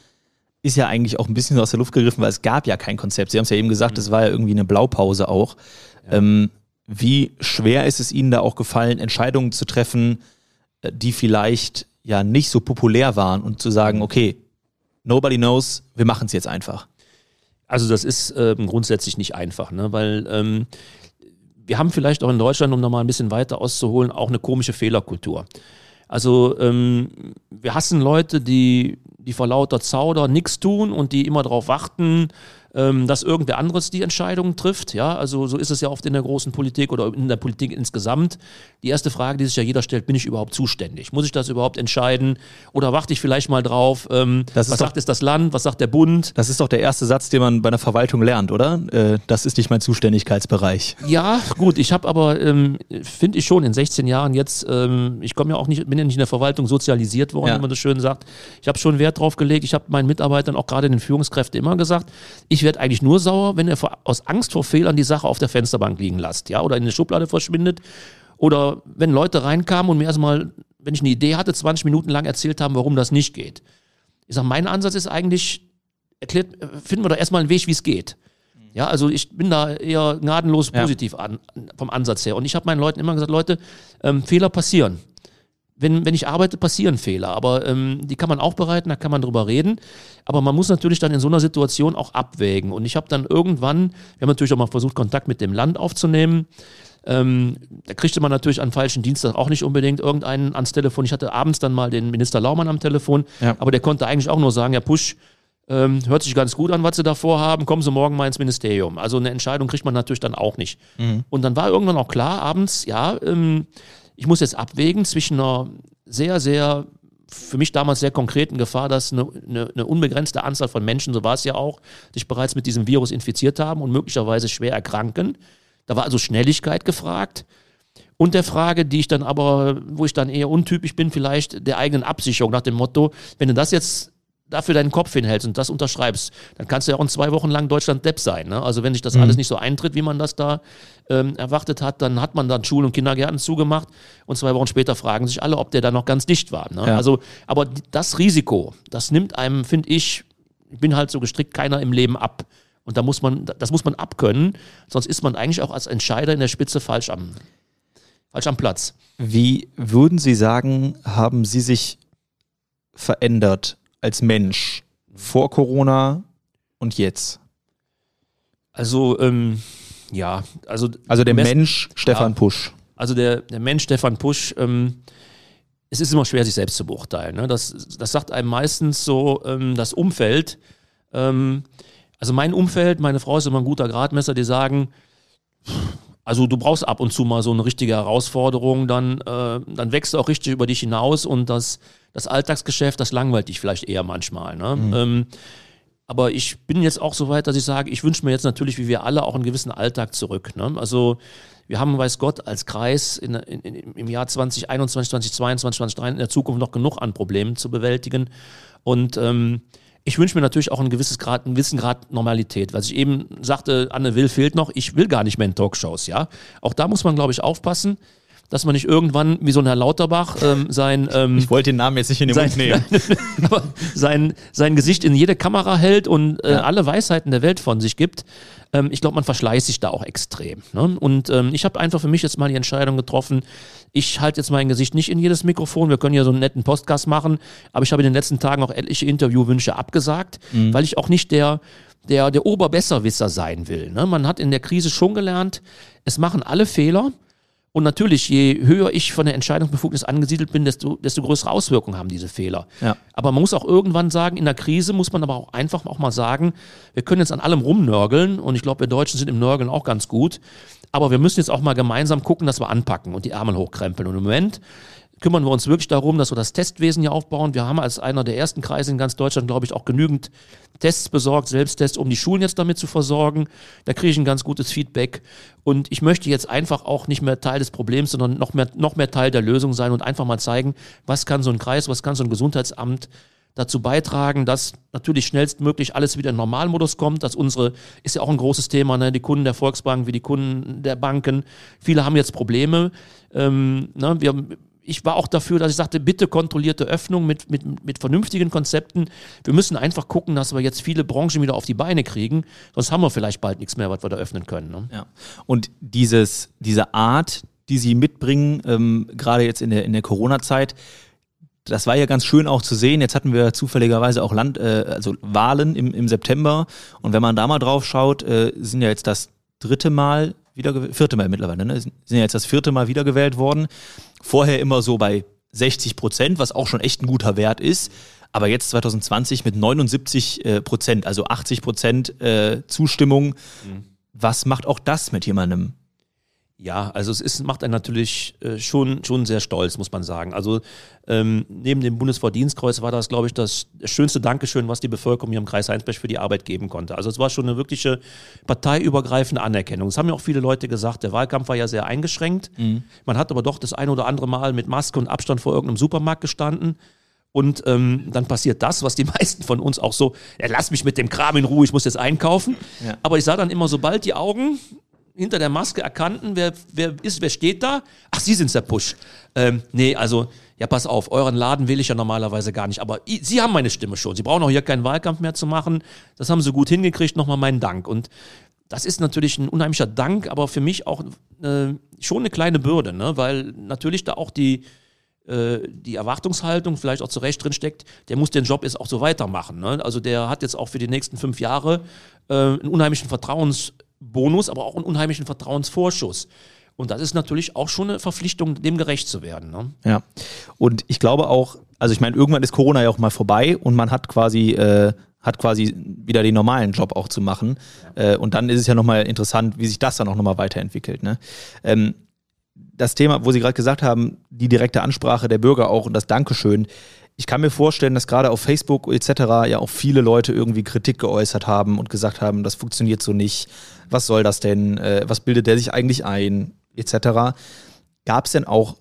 ist ja eigentlich auch ein bisschen aus der Luft gegriffen, weil es gab ja kein Konzept. Sie haben es ja eben gesagt, es mhm. war ja irgendwie eine Blaupause auch. Ja. Ähm, wie schwer ist es Ihnen da auch gefallen, Entscheidungen zu treffen, äh, die vielleicht ja nicht so populär waren und zu sagen, mhm. okay, nobody knows, wir machen es jetzt einfach? Also das ist ähm, grundsätzlich nicht einfach, ne? weil ähm, wir haben vielleicht auch in Deutschland, um nochmal ein bisschen weiter auszuholen, auch eine komische Fehlerkultur. Also ähm, wir hassen Leute, die, die vor lauter Zauder nichts tun und die immer darauf warten, ähm, dass irgendwer anderes die Entscheidungen trifft. Ja, also so ist es ja oft in der großen Politik oder in der Politik insgesamt. Die erste Frage, die sich ja jeder stellt, bin ich überhaupt zuständig? Muss ich das überhaupt entscheiden? Oder warte ich vielleicht mal drauf? Ähm, was doch, sagt es das Land? Was sagt der Bund? Das ist doch der erste Satz, den man bei einer Verwaltung lernt, oder? Äh, das ist nicht mein Zuständigkeitsbereich. Ja, gut. Ich habe aber, ähm, finde ich schon, in 16 Jahren jetzt, ähm, ich komme ja auch nicht, bin ja nicht in der Verwaltung sozialisiert worden, ja. wie man das schön sagt. Ich habe schon Wert drauf gelegt. Ich habe meinen Mitarbeitern, auch gerade den Führungskräften, immer gesagt, ich ich werde eigentlich nur sauer, wenn er aus Angst vor Fehlern die Sache auf der Fensterbank liegen lässt, ja, oder in der Schublade verschwindet. Oder wenn Leute reinkamen und mir erstmal, wenn ich eine Idee hatte, 20 Minuten lang erzählt haben, warum das nicht geht. Ich sage, mein Ansatz ist eigentlich, erklärt, finden wir da erstmal einen Weg, wie es geht. Ja, also ich bin da eher gnadenlos positiv ja. an, vom Ansatz her. Und ich habe meinen Leuten immer gesagt, Leute, ähm, Fehler passieren wenn, wenn ich arbeite, passieren Fehler, aber ähm, die kann man aufbereiten, da kann man drüber reden. Aber man muss natürlich dann in so einer Situation auch abwägen. Und ich habe dann irgendwann, wir haben natürlich auch mal versucht, Kontakt mit dem Land aufzunehmen. Ähm, da kriegte man natürlich an falschen Dienstag auch nicht unbedingt irgendeinen ans Telefon. Ich hatte abends dann mal den Minister Laumann am Telefon, ja. aber der konnte eigentlich auch nur sagen, ja Push, ähm, hört sich ganz gut an, was Sie da vorhaben, kommen Sie morgen mal ins Ministerium. Also eine Entscheidung kriegt man natürlich dann auch nicht. Mhm. Und dann war irgendwann auch klar, abends, ja, ähm, ich muss jetzt abwägen zwischen einer sehr, sehr, für mich damals sehr konkreten Gefahr, dass eine, eine, eine unbegrenzte Anzahl von Menschen, so war es ja auch, sich bereits mit diesem Virus infiziert haben und möglicherweise schwer erkranken. Da war also Schnelligkeit gefragt. Und der Frage, die ich dann aber, wo ich dann eher untypisch bin, vielleicht der eigenen Absicherung nach dem Motto, wenn du das jetzt dafür deinen Kopf hinhältst und das unterschreibst, dann kannst du ja auch in zwei Wochen lang Deutschland Depp sein. Ne? Also wenn sich das mhm. alles nicht so eintritt, wie man das da ähm, erwartet hat, dann hat man dann Schulen und Kindergärten zugemacht und zwei Wochen später fragen sich alle, ob der da noch ganz dicht war. Ne? Ja. Also, aber das Risiko, das nimmt einem, finde ich, ich bin halt so gestrickt, keiner im Leben ab. Und da muss man, das muss man abkönnen, sonst ist man eigentlich auch als Entscheider in der Spitze falsch am, falsch am Platz. Wie würden Sie sagen, haben Sie sich verändert als Mensch vor Corona und jetzt? Also, ähm, ja, also. Also der Mensch Stefan ja, Pusch. Also der, der Mensch Stefan Pusch, ähm, es ist immer schwer, sich selbst zu beurteilen. Ne? Das, das sagt einem meistens so ähm, das Umfeld. Ähm, also mein Umfeld, meine Frau ist immer ein guter Gradmesser, die sagen, also du brauchst ab und zu mal so eine richtige Herausforderung, dann, äh, dann wächst du auch richtig über dich hinaus und das, das Alltagsgeschäft, das langweilt dich vielleicht eher manchmal. Ne? Mhm. Ähm, aber ich bin jetzt auch so weit, dass ich sage, ich wünsche mir jetzt natürlich, wie wir alle, auch einen gewissen Alltag zurück. Ne? Also wir haben, weiß Gott, als Kreis in, in, im Jahr 2021, 2022, 2023 in der Zukunft noch genug an Problemen zu bewältigen. Und ähm, ich wünsche mir natürlich auch ein gewisses Grad, einen gewissen Grad Normalität. Was ich eben sagte, Anne Will fehlt noch. Ich will gar nicht mehr in Talkshows, ja. Auch da muss man, glaube ich, aufpassen dass man nicht irgendwann wie so ein Herr Lauterbach ähm, sein ähm, ich wollte den Namen jetzt nicht in den sein, Mund nehmen (laughs) sein sein Gesicht in jede Kamera hält und äh, ja. alle Weisheiten der Welt von sich gibt ähm, ich glaube man verschleißt sich da auch extrem ne? und ähm, ich habe einfach für mich jetzt mal die Entscheidung getroffen ich halte jetzt mein Gesicht nicht in jedes Mikrofon wir können ja so einen netten Podcast machen aber ich habe in den letzten Tagen auch etliche Interviewwünsche abgesagt mhm. weil ich auch nicht der der, der Oberbesserwisser sein will. Ne? Man hat in der Krise schon gelernt, es machen alle Fehler Und natürlich, je höher ich von der Entscheidungsbefugnis angesiedelt bin, desto, desto größere Auswirkungen haben diese Fehler. Ja. Aber man muss auch irgendwann sagen, in der Krise muss man aber auch einfach auch mal sagen, wir können jetzt an allem rumnörgeln und ich glaube, wir Deutschen sind im Nörgeln auch ganz gut. Aber wir müssen jetzt auch mal gemeinsam gucken, dass wir anpacken und die Ärmel hochkrempeln. Und im Moment kümmern wir uns wirklich darum, dass wir das Testwesen hier aufbauen. Wir haben als einer der ersten Kreise in ganz Deutschland, glaube ich, auch genügend Tests besorgt, Selbsttests, um die Schulen jetzt damit zu versorgen. Da kriege ich ein ganz gutes Feedback. Und ich möchte jetzt einfach auch nicht mehr Teil des Problems, sondern noch mehr, noch mehr Teil der Lösung sein und einfach mal zeigen, was kann so ein Kreis, was kann so ein Gesundheitsamt dazu beitragen, dass natürlich schnellstmöglich alles wieder in Normalmodus kommt, dass unsere, ist ja auch ein großes Thema, ne, die Kunden der Volksbank wie die Kunden der Banken, viele haben jetzt Probleme. Ähm, ne, wir ich war auch dafür, dass ich sagte, bitte kontrollierte Öffnung mit, mit, mit vernünftigen Konzepten. Wir müssen einfach gucken, dass wir jetzt viele Branchen wieder auf die Beine kriegen. Sonst haben wir vielleicht bald nichts mehr, was wir da öffnen können. Ne? Ja. Und dieses, diese Art, die Sie mitbringen, ähm, gerade jetzt in der, in der Corona-Zeit, das war ja ganz schön auch zu sehen. Jetzt hatten wir zufälligerweise auch Land, äh, also Wahlen im, im September. Und wenn man da mal drauf schaut, äh, sind ja jetzt das dritte Mal wieder, vierte Mal mittlerweile, ne? sind ja jetzt das vierte Mal wiedergewählt worden. Vorher immer so bei 60 Prozent, was auch schon echt ein guter Wert ist. Aber jetzt 2020 mit 79 äh, Prozent, also 80 Prozent äh, Zustimmung. Mhm. Was macht auch das mit jemandem? Ja, also es ist, macht einen natürlich äh, schon, schon sehr stolz, muss man sagen. Also ähm, neben dem Bundesverdienstkreuz war das, glaube ich, das schönste Dankeschön, was die Bevölkerung hier im Kreis Heinsberg für die Arbeit geben konnte. Also es war schon eine wirkliche parteiübergreifende Anerkennung. Das haben ja auch viele Leute gesagt. Der Wahlkampf war ja sehr eingeschränkt. Mhm. Man hat aber doch das ein oder andere Mal mit Maske und Abstand vor irgendeinem Supermarkt gestanden. Und ähm, dann passiert das, was die (laughs) meisten von uns auch so, ja, lass mich mit dem Kram in Ruhe, ich muss jetzt einkaufen. Ja. Aber ich sah dann immer, sobald die Augen hinter der Maske erkannten, wer, wer ist, wer steht da? Ach, Sie sind's, der Push. Ähm, nee, also, ja, pass auf, euren Laden will ich ja normalerweise gar nicht, aber Sie haben meine Stimme schon. Sie brauchen auch hier keinen Wahlkampf mehr zu machen. Das haben Sie gut hingekriegt, nochmal meinen Dank. Und das ist natürlich ein unheimlicher Dank, aber für mich auch äh, schon eine kleine Bürde, ne? weil natürlich da auch die, äh, die Erwartungshaltung vielleicht auch zu Recht drin der muss den Job jetzt auch so weitermachen. Ne? Also der hat jetzt auch für die nächsten fünf Jahre äh, einen unheimlichen Vertrauens Bonus, aber auch einen unheimlichen Vertrauensvorschuss. Und das ist natürlich auch schon eine Verpflichtung, dem gerecht zu werden. Ne? Ja. Und ich glaube auch, also ich meine, irgendwann ist Corona ja auch mal vorbei und man hat quasi, äh, hat quasi wieder den normalen Job auch zu machen. Ja. Äh, und dann ist es ja nochmal interessant, wie sich das dann auch nochmal weiterentwickelt. Ne? Ähm, das Thema, wo Sie gerade gesagt haben, die direkte Ansprache der Bürger auch und das Dankeschön, ich kann mir vorstellen, dass gerade auf Facebook etc. ja auch viele Leute irgendwie Kritik geäußert haben und gesagt haben, das funktioniert so nicht. Was soll das denn? Äh, was bildet der sich eigentlich ein? Etc. Gab es denn auch,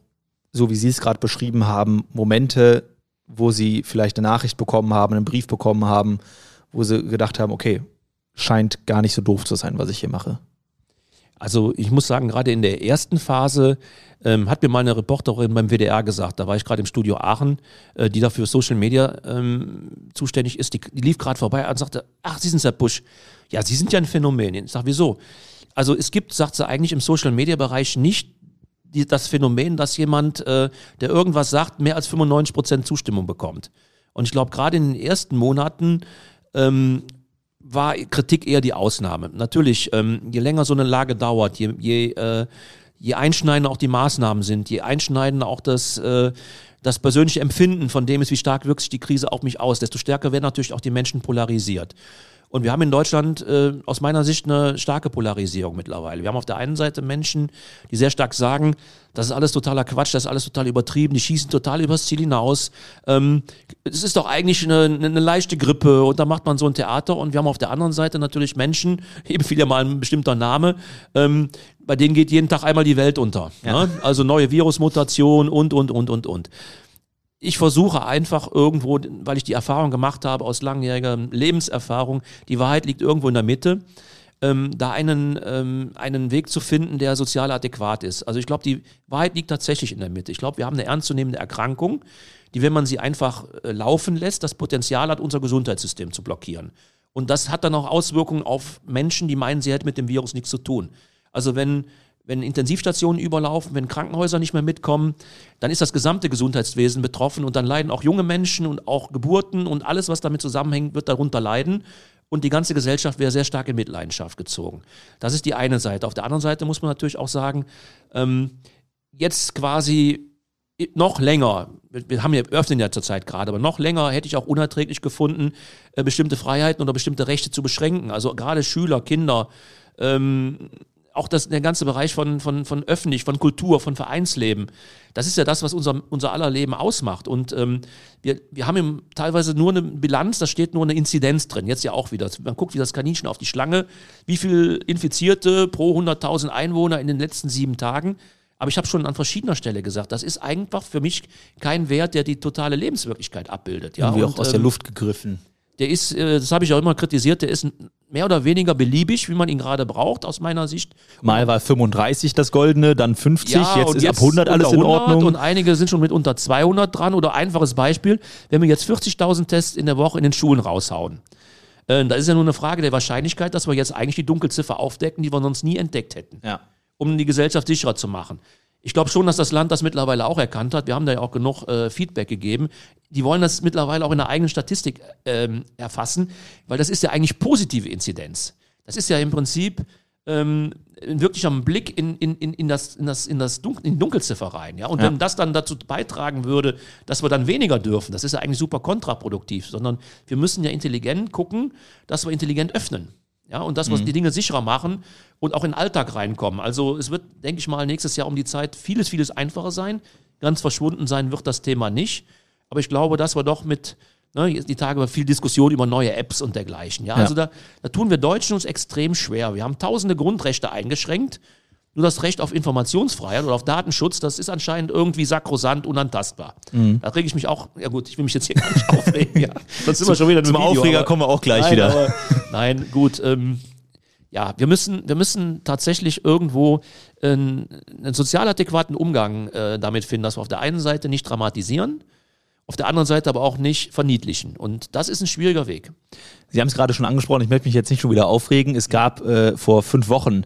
so wie Sie es gerade beschrieben haben, Momente, wo Sie vielleicht eine Nachricht bekommen haben, einen Brief bekommen haben, wo Sie gedacht haben, okay, scheint gar nicht so doof zu sein, was ich hier mache? Also ich muss sagen, gerade in der ersten Phase ähm, hat mir mal eine Reporterin beim WDR gesagt, da war ich gerade im Studio Aachen, äh, die dafür Social Media ähm, zuständig ist, die, die lief gerade vorbei und sagte, ach, Sie sind Herr Busch. Ja, Sie sind ja ein Phänomen. Ich sage, wieso? Also es gibt, sagt sie, eigentlich im Social Media Bereich nicht die, das Phänomen, dass jemand, äh, der irgendwas sagt, mehr als 95 Prozent Zustimmung bekommt. Und ich glaube, gerade in den ersten Monaten ähm, war Kritik eher die Ausnahme. Natürlich, ähm, je länger so eine Lage dauert, je, je, äh, je einschneidender auch die Maßnahmen sind, je einschneidender auch das, äh, das persönliche Empfinden von dem ist, wie stark wirkt sich die Krise auf mich aus, desto stärker werden natürlich auch die Menschen polarisiert. Und wir haben in Deutschland äh, aus meiner Sicht eine starke Polarisierung mittlerweile. Wir haben auf der einen Seite Menschen, die sehr stark sagen, das ist alles totaler Quatsch, das ist alles total übertrieben, die schießen total übers Ziel hinaus. Ähm, es ist doch eigentlich eine, eine, leichte Grippe und da macht man so ein Theater. Und wir haben auf der anderen Seite natürlich Menschen, (laughs) eben fiel ja mal ein bestimmter Name, ähm, bei denen geht jeden Tag einmal die Welt unter. Ja. Ne? Also neue Virusmutationen und, und, und, und, und ich versuche einfach irgendwo, weil ich die Erfahrung gemacht habe aus langjähriger Lebenserfahrung, die Wahrheit liegt irgendwo in der Mitte, ähm, da einen, ähm, einen Weg zu finden, der sozial adäquat ist. Also ich glaube, die Wahrheit liegt tatsächlich in der Mitte. Ich glaube, wir haben eine ernstzunehmende Erkrankung, die, wenn man sie einfach äh, laufen lässt, das Potenzial hat, unser Gesundheitssystem zu blockieren. Und das hat dann auch Auswirkungen auf Menschen, die meinen, sie hätten mit dem Virus nichts zu tun. Also wenn wenn Intensivstationen überlaufen, wenn Krankenhäuser nicht mehr mitkommen, dann ist das gesamte Gesundheitswesen betroffen und dann leiden auch junge Menschen und auch Geburten und alles, was damit zusammenhängt, wird darunter leiden. Und die ganze Gesellschaft wäre sehr stark in Mitleidenschaft gezogen. Das ist die eine Seite. Auf der anderen Seite muss man natürlich auch sagen, ähm, jetzt quasi noch länger, wir haben ja öffnen ja zurzeit gerade, aber noch länger hätte ich auch unerträglich gefunden, äh, bestimmte Freiheiten oder bestimmte Rechte zu beschränken. Also gerade Schüler, Kinder, ähm, auch das, der ganze Bereich von, von, von öffentlich, von Kultur, von Vereinsleben, das ist ja das, was unser, unser aller Leben ausmacht. Und ähm, wir, wir haben teilweise nur eine Bilanz, da steht nur eine Inzidenz drin, jetzt ja auch wieder. Man guckt wie das Kaninchen auf die Schlange, wie viel Infizierte pro 100.000 Einwohner in den letzten sieben Tagen. Aber ich habe schon an verschiedener Stelle gesagt, das ist einfach für mich kein Wert, der die totale Lebenswirklichkeit abbildet. Ja, Irgendwie auch aus ähm, der Luft gegriffen. Der ist, äh, das habe ich auch immer kritisiert, der ist mehr oder weniger beliebig, wie man ihn gerade braucht, aus meiner Sicht. Mal war 35 das Goldene, dann 50, ja, jetzt ist jetzt ab 100 alles 100 in Ordnung. Und einige sind schon mit unter 200 dran. Oder einfaches Beispiel, wenn wir jetzt 40.000 Tests in der Woche in den Schulen raushauen. Äh, da ist ja nur eine Frage der Wahrscheinlichkeit, dass wir jetzt eigentlich die Dunkelziffer aufdecken, die wir sonst nie entdeckt hätten. Ja. Um die Gesellschaft sicherer zu machen. Ich glaube schon, dass das Land das mittlerweile auch erkannt hat. Wir haben da ja auch genug äh, Feedback gegeben. Die wollen das mittlerweile auch in der eigenen Statistik ähm, erfassen, weil das ist ja eigentlich positive Inzidenz. Das ist ja im Prinzip ähm, ein wirklicher Blick in, in, in, in, das, in, das, in, das Dunkel, in Dunkelziffer rein. Ja? Und ja. wenn das dann dazu beitragen würde, dass wir dann weniger dürfen, das ist ja eigentlich super kontraproduktiv, sondern wir müssen ja intelligent gucken, dass wir intelligent öffnen. Ja, und das, was mhm. die Dinge sicherer machen und auch in den Alltag reinkommen. Also es wird, denke ich mal, nächstes Jahr um die Zeit vieles, vieles einfacher sein. Ganz verschwunden sein wird das Thema nicht. Aber ich glaube, dass wir doch mit, ne, die Tage war viel Diskussion über neue Apps und dergleichen. Ja, ja. also da, da tun wir Deutschen uns extrem schwer. Wir haben tausende Grundrechte eingeschränkt nur das Recht auf Informationsfreiheit oder auf Datenschutz, das ist anscheinend irgendwie sakrosant, unantastbar. Mhm. Da rege ich mich auch, ja gut, ich will mich jetzt hier gar nicht (laughs) aufregen. Ja. Sonst sind wir schon wieder Zum Video, Aufreger aber, kommen wir auch gleich nein, wieder. Aber, (laughs) nein, gut. Ähm, ja, wir müssen, wir müssen tatsächlich irgendwo einen, einen sozial adäquaten Umgang äh, damit finden, dass wir auf der einen Seite nicht dramatisieren, auf der anderen Seite aber auch nicht verniedlichen. Und das ist ein schwieriger Weg. Sie haben es gerade schon angesprochen, ich möchte mich jetzt nicht schon wieder aufregen. Es gab äh, vor fünf Wochen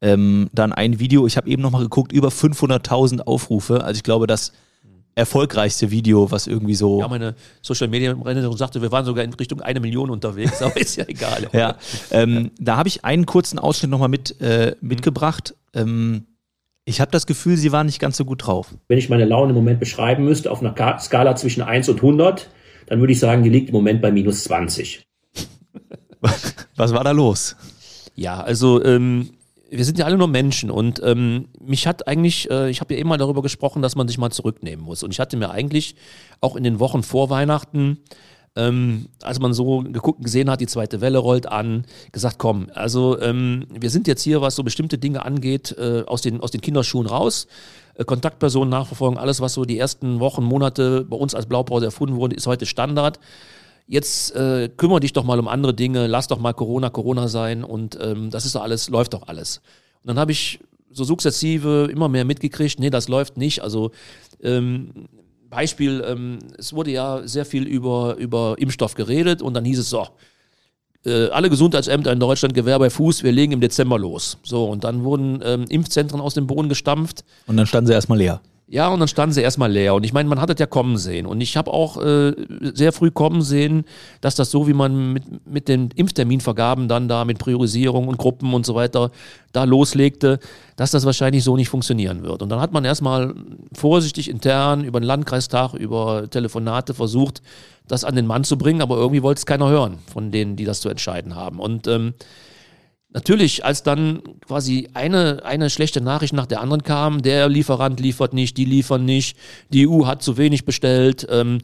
ähm, dann ein Video, ich habe eben nochmal geguckt, über 500.000 Aufrufe. Also ich glaube, das erfolgreichste Video, was irgendwie so. Ja, meine Social Media Managerin sagte, wir waren sogar in Richtung eine Million unterwegs, (laughs) aber ist ja egal. ja, ähm, da habe ich einen kurzen Ausschnitt nochmal mit, äh, mitgebracht. Ähm, ich habe das Gefühl, sie waren nicht ganz so gut drauf. Wenn ich meine Laune im Moment beschreiben müsste, auf einer Skala zwischen 1 und 100, dann würde ich sagen, die liegt im Moment bei minus 20. (laughs) Was war da los? Ja, also ähm, wir sind ja alle nur Menschen und ähm, mich hat eigentlich, äh, ich habe ja immer darüber gesprochen, dass man sich mal zurücknehmen muss. Und ich hatte mir eigentlich auch in den Wochen vor Weihnachten, ähm, als man so geguckt, gesehen hat, die zweite Welle rollt an, gesagt, komm, also ähm, wir sind jetzt hier, was so bestimmte Dinge angeht, äh, aus, den, aus den Kinderschuhen raus. Äh, Kontaktpersonen nachverfolgen, alles, was so die ersten Wochen, Monate bei uns als Blaupause erfunden wurde, ist heute Standard jetzt äh, kümmere dich doch mal um andere Dinge, lass doch mal Corona Corona sein und ähm, das ist doch alles, läuft doch alles. Und dann habe ich so sukzessive immer mehr mitgekriegt, nee, das läuft nicht. Also ähm, Beispiel, ähm, es wurde ja sehr viel über, über Impfstoff geredet und dann hieß es so, äh, alle Gesundheitsämter in Deutschland Gewehr bei Fuß, wir legen im Dezember los. So, und dann wurden ähm, Impfzentren aus dem Boden gestampft. Und dann standen sie erstmal leer. Ja, und dann standen sie erstmal leer. Und ich meine, man hat das ja kommen sehen. Und ich habe auch äh, sehr früh kommen sehen, dass das so, wie man mit, mit den Impfterminvergaben dann da mit Priorisierung und Gruppen und so weiter da loslegte, dass das wahrscheinlich so nicht funktionieren wird. Und dann hat man erstmal vorsichtig intern über den Landkreistag, über Telefonate versucht, das an den Mann zu bringen, aber irgendwie wollte es keiner hören von denen, die das zu entscheiden haben. Und ähm, Natürlich, als dann quasi eine, eine schlechte Nachricht nach der anderen kam, der Lieferant liefert nicht, die liefern nicht, die EU hat zu wenig bestellt, ähm,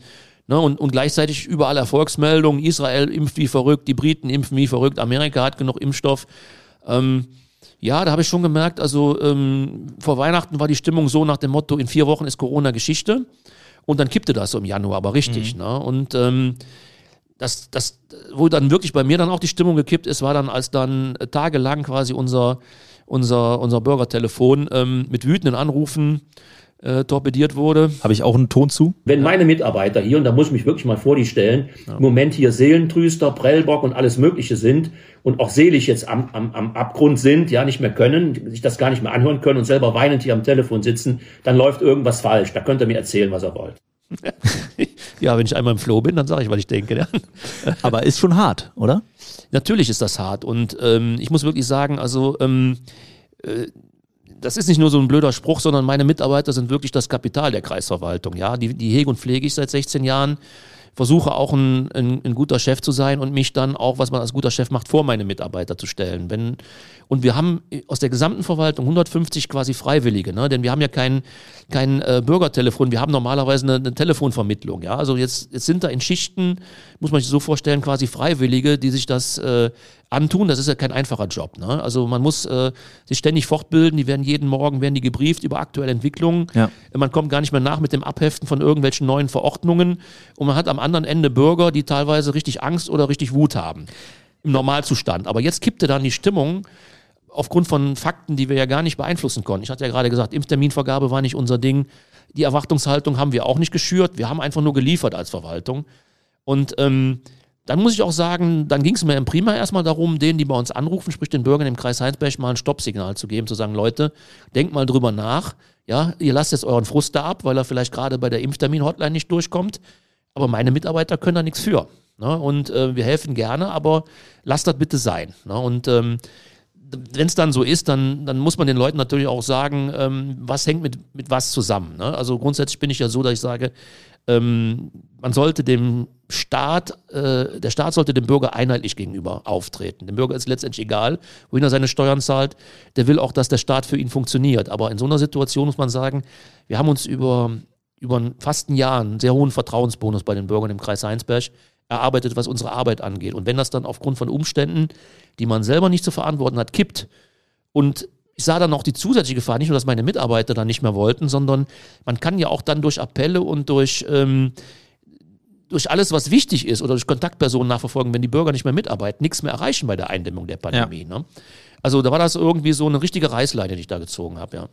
ne, und, und gleichzeitig überall Erfolgsmeldungen, Israel impft wie verrückt, die Briten impfen wie verrückt, Amerika hat genug Impfstoff. Ähm, ja, da habe ich schon gemerkt, also ähm, vor Weihnachten war die Stimmung so nach dem Motto, in vier Wochen ist Corona Geschichte. Und dann kippte das so im Januar, aber richtig. Mhm. Ne? Und ähm, das, das, wo dann wirklich bei mir dann auch die Stimmung gekippt ist, war dann, als dann tagelang quasi unser, unser, unser Bürgertelefon ähm, mit wütenden Anrufen äh, torpediert wurde. Habe ich auch einen Ton zu? Wenn meine Mitarbeiter hier, und da muss ich mich wirklich mal vor die stellen, ja. im Moment hier Seelentrüster, Prellbock und alles Mögliche sind und auch seelisch jetzt am, am, am Abgrund sind, ja, nicht mehr können, sich das gar nicht mehr anhören können und selber weinend hier am Telefon sitzen, dann läuft irgendwas falsch. Da könnt ihr mir erzählen, was ihr wollt. (laughs) ja, wenn ich einmal im Flow bin, dann sage ich, was ich denke. (laughs) Aber ist schon hart, oder? Natürlich ist das hart. Und ähm, ich muss wirklich sagen, also ähm, äh, das ist nicht nur so ein blöder Spruch, sondern meine Mitarbeiter sind wirklich das Kapital der Kreisverwaltung. Ja, die, die hege und pflege ich seit 16 Jahren versuche auch ein, ein, ein, guter Chef zu sein und mich dann auch, was man als guter Chef macht, vor meine Mitarbeiter zu stellen. Wenn, und wir haben aus der gesamten Verwaltung 150 quasi Freiwillige, ne? denn wir haben ja kein, kein äh, Bürgertelefon, wir haben normalerweise eine, eine Telefonvermittlung. Ja? Also jetzt, jetzt sind da in Schichten, muss man sich so vorstellen, quasi Freiwillige, die sich das äh, antun. Das ist ja kein einfacher Job. Ne? Also man muss äh, sich ständig fortbilden, die werden jeden Morgen werden die gebrieft über aktuelle Entwicklungen. Ja. Man kommt gar nicht mehr nach mit dem Abheften von irgendwelchen neuen Verordnungen und man hat am anderen Ende Bürger, die teilweise richtig Angst oder richtig Wut haben im Normalzustand. Aber jetzt kippte dann die Stimmung aufgrund von Fakten, die wir ja gar nicht beeinflussen konnten. Ich hatte ja gerade gesagt, Impfterminvergabe war nicht unser Ding. Die Erwartungshaltung haben wir auch nicht geschürt. Wir haben einfach nur geliefert als Verwaltung. Und ähm, dann muss ich auch sagen, dann ging es mir im Prima erstmal darum, denen, die bei uns anrufen, sprich den Bürgern im Kreis Heinsberg, mal ein Stoppsignal zu geben, zu sagen, Leute, denkt mal drüber nach. Ja, ihr lasst jetzt euren Frust da ab, weil er vielleicht gerade bei der Impftermin-Hotline nicht durchkommt. Aber meine Mitarbeiter können da nichts für. Ne? Und äh, wir helfen gerne, aber lasst das bitte sein. Ne? Und ähm, wenn es dann so ist, dann, dann muss man den Leuten natürlich auch sagen, ähm, was hängt mit, mit was zusammen. Ne? Also grundsätzlich bin ich ja so, dass ich sage, ähm, man sollte dem Staat, äh, der Staat sollte dem Bürger einheitlich gegenüber auftreten. Dem Bürger ist letztendlich egal, wohin er seine Steuern zahlt. Der will auch, dass der Staat für ihn funktioniert. Aber in so einer Situation muss man sagen, wir haben uns über, über fast ein Jahr einen sehr hohen Vertrauensbonus bei den Bürgern im Kreis Heinsberg erarbeitet, was unsere Arbeit angeht. Und wenn das dann aufgrund von Umständen, die man selber nicht zu verantworten hat, kippt und ich sah dann noch die zusätzliche Gefahr, nicht nur, dass meine Mitarbeiter dann nicht mehr wollten, sondern man kann ja auch dann durch Appelle und durch, ähm, durch alles, was wichtig ist oder durch Kontaktpersonen nachverfolgen, wenn die Bürger nicht mehr mitarbeiten, nichts mehr erreichen bei der Eindämmung der Pandemie. Ja. Ne? Also da war das irgendwie so eine richtige Reißleine, die ich da gezogen habe, ja.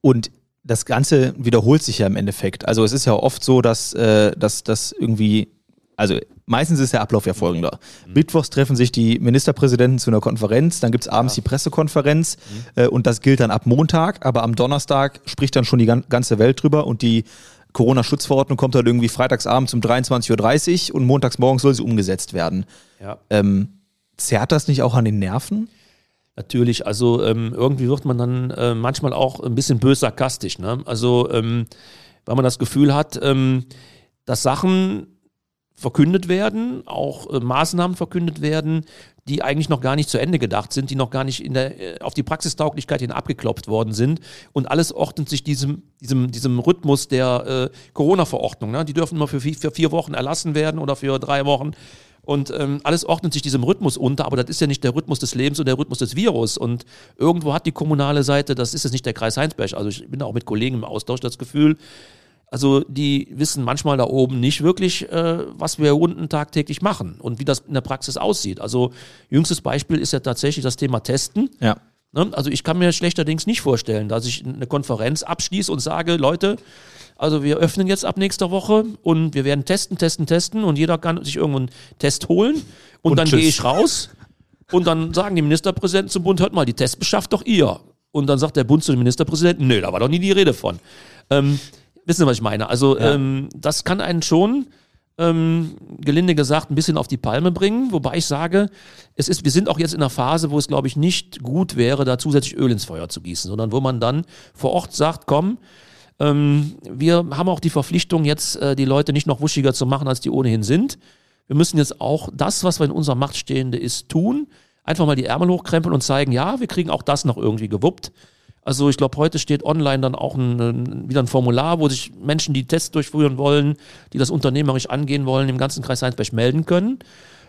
Und das Ganze wiederholt sich ja im Endeffekt. Also es ist ja oft so, dass, äh, dass, dass irgendwie also meistens ist der Ablauf ja folgender. Mhm. Mittwochs treffen sich die Ministerpräsidenten zu einer Konferenz, dann gibt es abends ja. die Pressekonferenz mhm. äh, und das gilt dann ab Montag, aber am Donnerstag spricht dann schon die ganze Welt drüber und die Corona-Schutzverordnung kommt dann irgendwie freitagsabends um 23.30 Uhr und montags morgens soll sie umgesetzt werden. Ja. Ähm, zerrt das nicht auch an den Nerven? Natürlich, also ähm, irgendwie wird man dann äh, manchmal auch ein bisschen bös sarkastisch. Ne? Also, ähm, weil man das Gefühl hat, ähm, dass Sachen verkündet werden, auch äh, Maßnahmen verkündet werden, die eigentlich noch gar nicht zu Ende gedacht sind, die noch gar nicht in der, äh, auf die Praxistauglichkeit hin abgeklopft worden sind. Und alles ordnet sich diesem, diesem, diesem Rhythmus der äh, Corona-Verordnung. Ne? Die dürfen immer für, für vier Wochen erlassen werden oder für drei Wochen. Und ähm, alles ordnet sich diesem Rhythmus unter, aber das ist ja nicht der Rhythmus des Lebens und der Rhythmus des Virus. Und irgendwo hat die kommunale Seite, das ist jetzt nicht der Kreis Heinsberg, also ich bin auch mit Kollegen im Austausch, das Gefühl, also die wissen manchmal da oben nicht wirklich, äh, was wir unten tagtäglich machen und wie das in der Praxis aussieht. Also jüngstes Beispiel ist ja tatsächlich das Thema Testen. Ja. Ne? Also ich kann mir schlechterdings nicht vorstellen, dass ich eine Konferenz abschließe und sage, Leute, also wir öffnen jetzt ab nächster Woche und wir werden testen, testen, testen und jeder kann sich irgendwo einen Test holen und, und dann gehe ich raus und dann sagen die Ministerpräsidenten zum Bund, hört mal, die Tests beschafft doch ihr. Und dann sagt der Bund zu dem Ministerpräsidenten, nö, da war doch nie die Rede von. Ähm, wissen Sie, was ich meine? Also ja. ähm, das kann einen schon ähm, gelinde gesagt ein bisschen auf die Palme bringen, wobei ich sage, es ist, wir sind auch jetzt in einer Phase, wo es glaube ich nicht gut wäre, da zusätzlich Öl ins Feuer zu gießen, sondern wo man dann vor Ort sagt, komm, ähm, wir haben auch die Verpflichtung jetzt äh, die Leute nicht noch wuschiger zu machen, als die ohnehin sind. Wir müssen jetzt auch das, was wir in unserer Macht stehende ist, tun. Einfach mal die Ärmel hochkrempeln und zeigen, ja, wir kriegen auch das noch irgendwie gewuppt. Also ich glaube, heute steht online dann auch ein, wieder ein Formular, wo sich Menschen, die Tests durchführen wollen, die das unternehmerisch angehen wollen, im ganzen Kreis Heinsberg melden können.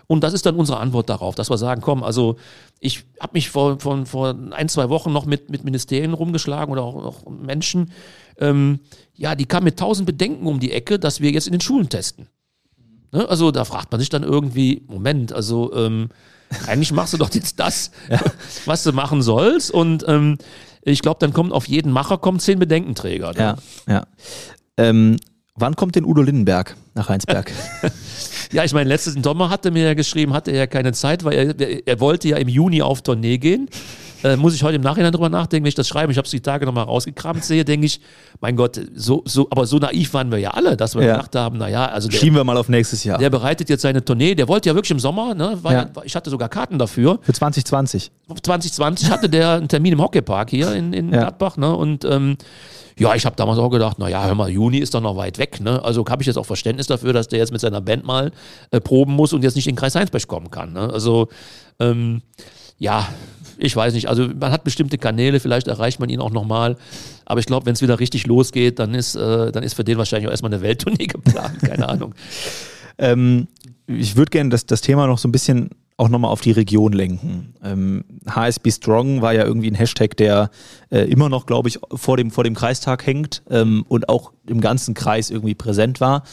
Und das ist dann unsere Antwort darauf, dass wir sagen, komm, also ich habe mich vor, vor, vor ein, zwei Wochen noch mit, mit Ministerien rumgeschlagen oder auch, auch Menschen, ähm, ja, die kamen mit tausend Bedenken um die Ecke, dass wir jetzt in den Schulen testen. Ne? Also da fragt man sich dann irgendwie, Moment, also ähm, eigentlich machst du doch jetzt das, ja. (laughs) was du machen sollst. Und ähm, ich glaube, dann kommt auf jeden Macher kommen zehn Bedenkenträger. Ne? Ja, ja. Ähm, wann kommt denn Udo Lindenberg nach Heinsberg? (laughs) (laughs) ja, ich meine, letztes Sommer hatte mir ja geschrieben, hatte er ja keine Zeit, weil er, er wollte ja im Juni auf Tournee gehen. Äh, muss ich heute im Nachhinein drüber nachdenken, wenn ich das schreibe. Ich habe es die Tage nochmal rausgekramt sehe, denke ich, mein Gott, so, so, aber so naiv waren wir ja alle, dass wir Ja. gedacht haben, naja, also der, Schieben wir mal auf nächstes Jahr. der bereitet jetzt seine Tournee, der wollte ja wirklich im Sommer, ne, war, Ja. ich hatte sogar Karten dafür. Für 2020. 2020 hatte der einen Termin im Hockeypark hier in, in Ja. Gladbach, ne? Und ähm, ja, ich habe damals auch gedacht, naja, hör mal, Juni ist doch noch weit weg, ne? Also habe ich jetzt auch Verständnis dafür, dass der jetzt mit seiner Band mal äh, proben muss und jetzt nicht in den Kreis Heinsberg kommen kann. Ne? Also ähm, ja, ich weiß nicht. Also man hat bestimmte Kanäle, vielleicht erreicht man ihn auch nochmal. Aber ich glaube, wenn es wieder richtig losgeht, dann ist, äh, dann ist für den wahrscheinlich auch erstmal eine Welttournee (laughs) geplant. Keine Ahnung. Ähm, ich würde gerne das, das Thema noch so ein bisschen auch nochmal auf die Region lenken. Ähm, HSB Strong war ja irgendwie ein Hashtag, der äh, immer noch, glaube ich, vor dem, vor dem Kreistag hängt ähm, und auch im ganzen Kreis irgendwie präsent war.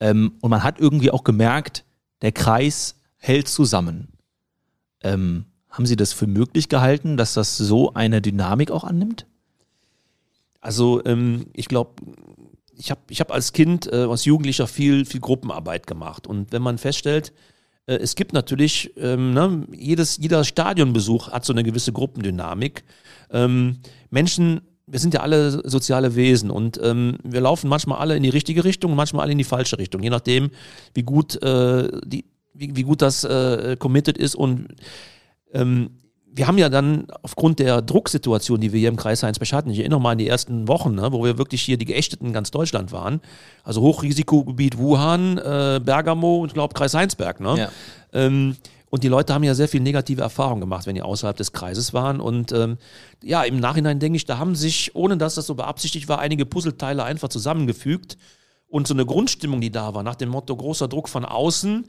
Ähm, und man hat irgendwie auch gemerkt, der Kreis hält zusammen. Ähm, haben Sie das für möglich gehalten, dass das so eine Dynamik auch annimmt? Also ähm, ich glaube, ich habe ich hab als Kind, äh, als Jugendlicher viel, viel Gruppenarbeit gemacht. Und wenn man feststellt, äh, es gibt natürlich, ähm, ne, jedes, jeder Stadionbesuch hat so eine gewisse Gruppendynamik. Ähm, Menschen, wir sind ja alle soziale Wesen und ähm, wir laufen manchmal alle in die richtige Richtung, manchmal alle in die falsche Richtung, je nachdem, wie gut, äh, die, wie, wie gut das äh, committed ist und ähm, wir haben ja dann aufgrund der Drucksituation, die wir hier im Kreis Heinsberg hatten, ich erinnere mal an die ersten Wochen, ne, wo wir wirklich hier die Geächteten in ganz Deutschland waren, also Hochrisikogebiet Wuhan, äh, Bergamo und ich glaube Kreis Heinsberg. Ne? Ja. Ähm, und die Leute haben ja sehr viel negative Erfahrungen gemacht, wenn die außerhalb des Kreises waren. Und ähm, ja, im Nachhinein denke ich, da haben sich, ohne dass das so beabsichtigt war, einige Puzzleteile einfach zusammengefügt. Und so eine Grundstimmung, die da war, nach dem Motto großer Druck von außen,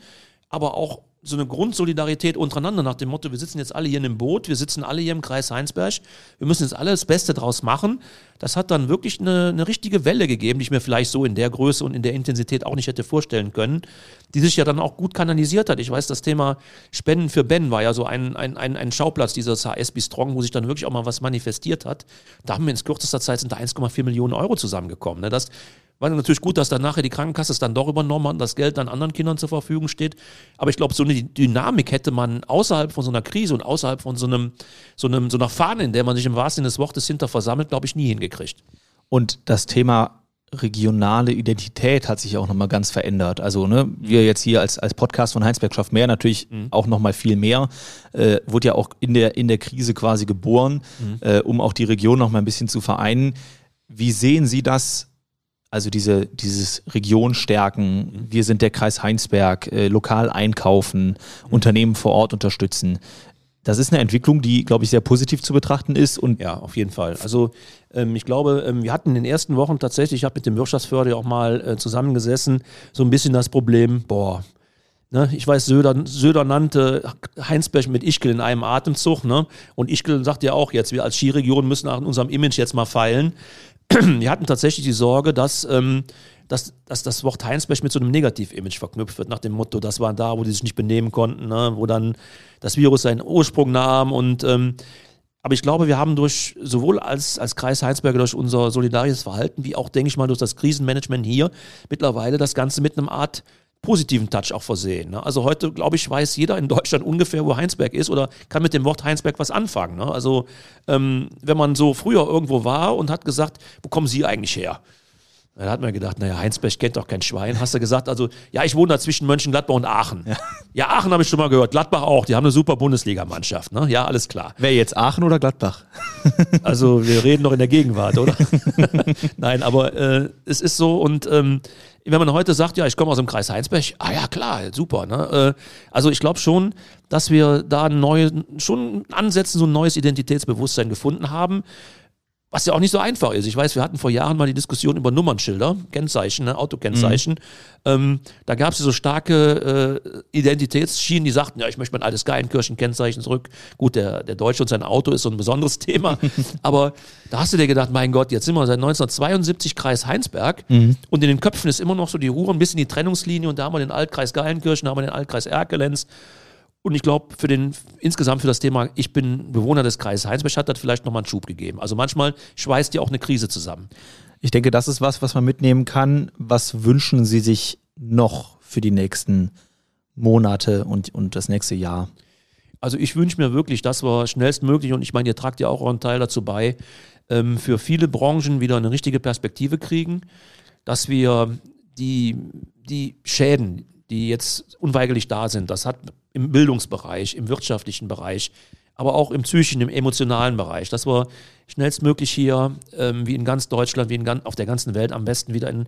aber auch so eine Grundsolidarität untereinander nach dem Motto, wir sitzen jetzt alle hier in einem Boot, wir sitzen alle hier im Kreis Heinsberg, wir müssen jetzt alle das Beste draus machen. Das hat dann wirklich eine, eine richtige Welle gegeben, die ich mir vielleicht so in der Größe und in der Intensität auch nicht hätte vorstellen können, die sich ja dann auch gut kanalisiert hat. Ich weiß, das Thema Spenden für Ben war ja so ein, ein, ein, ein Schauplatz dieses HSB Strong, wo sich dann wirklich auch mal was manifestiert hat. Da haben wir in kürzester Zeit sind da 1,4 Millionen Euro zusammengekommen. Ne? Das war natürlich gut, dass dann nachher die Krankenkasse es dann doch übernommen hat und das Geld dann anderen Kindern zur Verfügung steht. Aber ich glaube, so eine Dynamik hätte man außerhalb von so einer Krise und außerhalb von so einem, so einem, so einer Fahne, in der man sich im wahrsten Sinne des Wortes hinter versammelt, glaube ich, nie hingekriegt. Und das Thema regionale Identität hat sich auch nochmal ganz verändert. Also ne, wir jetzt hier als, als Podcast von Heinsberg schafft mehr natürlich auch nochmal viel mehr. Äh, wurde ja auch in der, in der Krise quasi geboren, äh, um auch die Region nochmal ein bisschen zu vereinen. Wie sehen Sie das? Also diese, dieses Region stärken, wir sind der Kreis Heinsberg, äh, lokal einkaufen, Unternehmen vor Ort unterstützen. Das ist eine Entwicklung, die, glaube ich, sehr positiv zu betrachten ist und Ja, auf jeden Fall. Also ähm, ich glaube, ähm, wir hatten in den ersten Wochen tatsächlich, ich habe mit dem Wirtschaftsförder auch mal äh, zusammengesessen, so ein bisschen das Problem, boah, ne, ich weiß, Söder, Söder nannte Heinsberg mit Ischgl in einem Atemzug, ne? Und Ischgl sagt ja auch jetzt, wir als Skiregion müssen an unserem Image jetzt mal feilen. (clears throat) Wir hatten tatsächlich die Sorge, dass, ähm, dass, dass das Wort Heinsberg mit so einem Negativ-Image verknüpft wird, nach dem Motto, das war da, wo die sich nicht benehmen konnten, ne? wo dann das Virus seinen Ursprung nahm und ähm, aber ich glaube, wir haben durch sowohl als, als Kreis Heinsberg durch unser solidarisches Verhalten, wie auch, denke ich mal, durch das Krisenmanagement hier mittlerweile das Ganze mit einem Art positiven Touch auch versehen. Ne? Also heute, glaube ich, weiß jeder in Deutschland ungefähr, wo Heinsberg ist oder kann mit dem Wort Heinsberg was anfangen. Ne? Also ähm, wenn man so früher irgendwo war und hat gesagt, wo kommen Sie eigentlich her? Da hat man gedacht, naja, Heinsberg kennt doch kein Schwein. Hast du gesagt, also, ja, ich wohne da zwischen Mönchengladbach und Aachen. Ja, Aachen habe ich schon mal gehört. Gladbach auch. Die haben eine super Bundesligamannschaft. Ne? Ja, alles klar. wer jetzt Aachen oder Gladbach? (laughs) Also wir reden noch in der Gegenwart, oder? (laughs) Nein, aber äh, es ist so und ähm, wenn man heute sagt, ja, ich komme aus dem Kreis Heinsberg, ah ja, klar, super. Ne? Äh, also ich glaube schon, dass wir da neu, schon ansetzen, so ein neues Identitätsbewusstsein gefunden haben. Was ja auch nicht so einfach ist. Ich weiß, wir hatten vor Jahren mal die Diskussion über Nummernschilder, Kennzeichen, ne, Autokennzeichen. Ähm, da gab es so starke äh, Identitätsschienen, die sagten, ja, ich möchte mein altes Geilenkirchen-Kennzeichen zurück. Gut, der, der Deutsche und sein Auto ist so ein besonderes (laughs) Thema. Aber da hast du dir gedacht, mein Gott, jetzt sind wir seit 1972 Kreis Heinsberg und in den Köpfen ist immer noch so die Ruhe, ein bisschen die Trennungslinie und da haben wir den Altkreis Geilenkirchen, da haben wir den Altkreis Erkelenz. Und ich glaube, für den, insgesamt für das Thema, ich bin Bewohner des Kreises Heinsberg, hat das vielleicht nochmal einen Schub gegeben. Also manchmal schweißt ja auch eine Krise zusammen. Ich denke, das ist was, was man mitnehmen kann. Was wünschen Sie sich noch für die nächsten Monate und, und das nächste Jahr? Also ich wünsche mir wirklich, dass wir schnellstmöglich, und ich meine, ihr tragt ja auch einen Teil dazu bei, ähm, für viele Branchen wieder eine richtige Perspektive kriegen, dass wir die, die Schäden, die jetzt unweigerlich da sind, das hat im Bildungsbereich, im wirtschaftlichen Bereich, aber auch im psychischen, im emotionalen Bereich, dass wir schnellstmöglich hier, ähm, wie in ganz Deutschland, wie in ganz, auf der ganzen Welt, am besten wieder in,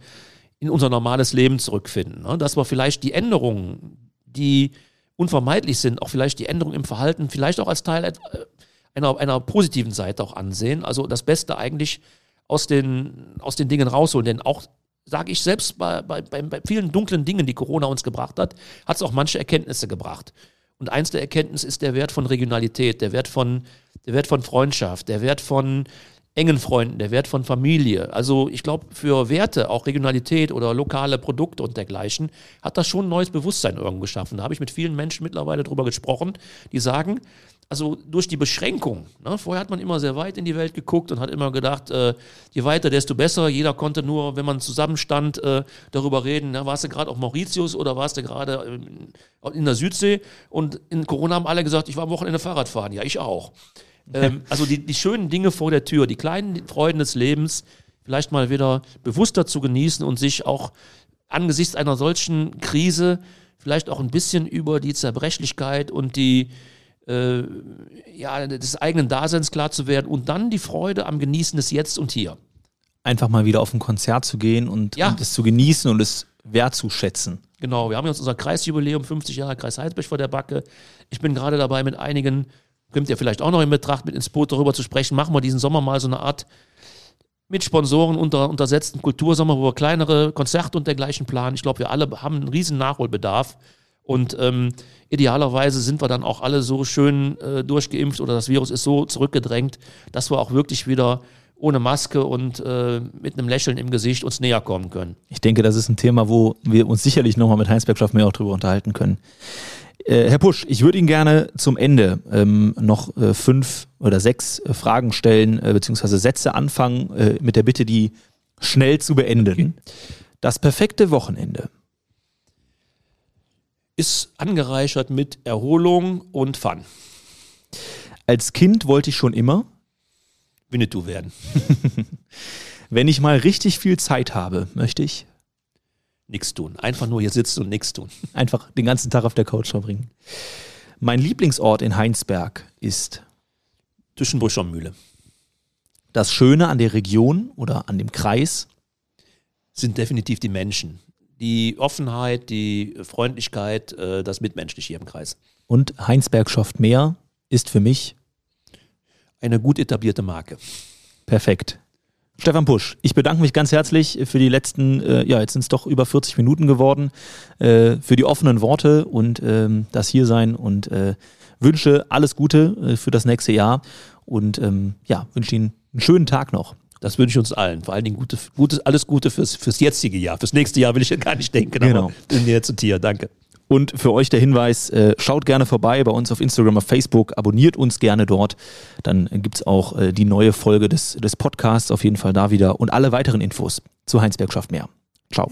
in unser normales Leben zurückfinden. Ne? Dass wir vielleicht die Änderungen, die unvermeidlich sind, auch vielleicht die Änderungen im Verhalten, vielleicht auch als Teil äh, einer, einer positiven Seite auch ansehen. Also das Beste eigentlich aus den, aus den Dingen rausholen. Denn auch, sage ich selbst, bei, bei, bei vielen dunklen Dingen, die Corona uns gebracht hat, hat es auch manche Erkenntnisse gebracht. Und eins der Erkenntnisse ist der Wert von Regionalität, der Wert von, der Wert von Freundschaft, der Wert von engen Freunden, der Wert von Familie. Also ich glaube, für Werte, auch Regionalität oder lokale Produkte und dergleichen, hat das schon ein neues Bewusstsein irgendwo geschaffen. Da habe ich mit vielen Menschen mittlerweile drüber gesprochen, die sagen, also durch die Beschränkung, ne, vorher hat man immer sehr weit in die Welt geguckt und hat immer gedacht, äh, je weiter, desto besser. Jeder konnte nur, wenn man zusammenstand, äh, darüber reden, na, warst du gerade auf Mauritius oder warst du gerade in, in der Südsee? Und in Corona haben alle gesagt, ich war am Wochenende Fahrrad fahren. Ja, ich auch. Ähm, (laughs) also die, die schönen Dinge vor der Tür, die kleinen Freuden des Lebens, vielleicht mal wieder bewusster zu genießen und sich auch angesichts einer solchen Krise vielleicht auch ein bisschen über die Zerbrechlichkeit und die äh, ja, des eigenen Daseins klar zu werden und dann die Freude am Genießen des Jetzt und Hier. Einfach mal wieder auf ein Konzert zu gehen und, Ja. und es zu genießen und es wertzuschätzen. Genau, wir haben jetzt unser Kreisjubiläum, 50 Jahre Kreis Heilsberg vor der Backe. Ich bin gerade dabei, mit einigen, kommt ihr vielleicht auch noch in Betracht, mit ins Boot darüber zu sprechen, machen wir diesen Sommer mal so eine Art mit Sponsoren unter, untersetzten Kultursommer, wo wir kleinere Konzerte und dergleichen planen. Ich glaube, wir alle haben einen riesen Nachholbedarf. Und ähm, idealerweise sind wir dann auch alle so schön äh, durchgeimpft oder das Virus ist so zurückgedrängt, dass wir auch wirklich wieder ohne Maske und äh, mit einem Lächeln im Gesicht uns näher kommen können. Ich denke, das ist ein Thema, wo wir uns sicherlich nochmal mit Heinz Bergschaft mehr auch drüber unterhalten können. Äh, Herr Pusch, ich würde Ihnen gerne zum Ende ähm, noch äh, fünf oder sechs äh, Fragen stellen, äh, beziehungsweise Sätze anfangen, äh, mit der Bitte, die schnell zu beenden. Das perfekte Wochenende. Ist angereichert mit Erholung und Fun. Als Kind wollte ich schon immer, Winnetou werden. (laughs) wenn ich mal richtig viel Zeit habe, möchte ich Nichts tun. Einfach nur hier sitzen und nichts tun. (laughs) einfach den ganzen Tag auf der Couch verbringen. Mein Lieblingsort in Heinsberg ist Düschenbrüscher Mühle. das Schöne an der Region oder an dem Kreis. Sind definitiv die Menschen. Die Offenheit, die Freundlichkeit, äh, das Mitmenschliche hier im Kreis. Und Heinsberg schafft mehr ist für mich Eine gut etablierte Marke. perfekt. Stefan Pusch, ich bedanke mich ganz herzlich für die letzten, äh, ja, jetzt sind es doch über 40 Minuten geworden, äh, für die offenen Worte und ähm, das Hiersein und äh, wünsche alles Gute äh, für das nächste Jahr und ähm, ja, wünsche Ihnen einen schönen Tag noch. Das wünsche ich uns allen. Vor allen Dingen gute, gutes, alles Gute fürs, fürs jetzige Jahr. Fürs nächste Jahr will ich ja gar nicht denken. Genau. Aber mir jetzt ein Tier. Danke. Und für euch der Hinweis, äh, schaut gerne vorbei bei uns auf Instagram, auf Facebook, abonniert uns gerne dort. Dann äh, gibt's auch äh, die neue Folge des, des Podcasts auf jeden Fall da wieder und alle weiteren Infos zu Heinsberg schafft mehr. Ciao.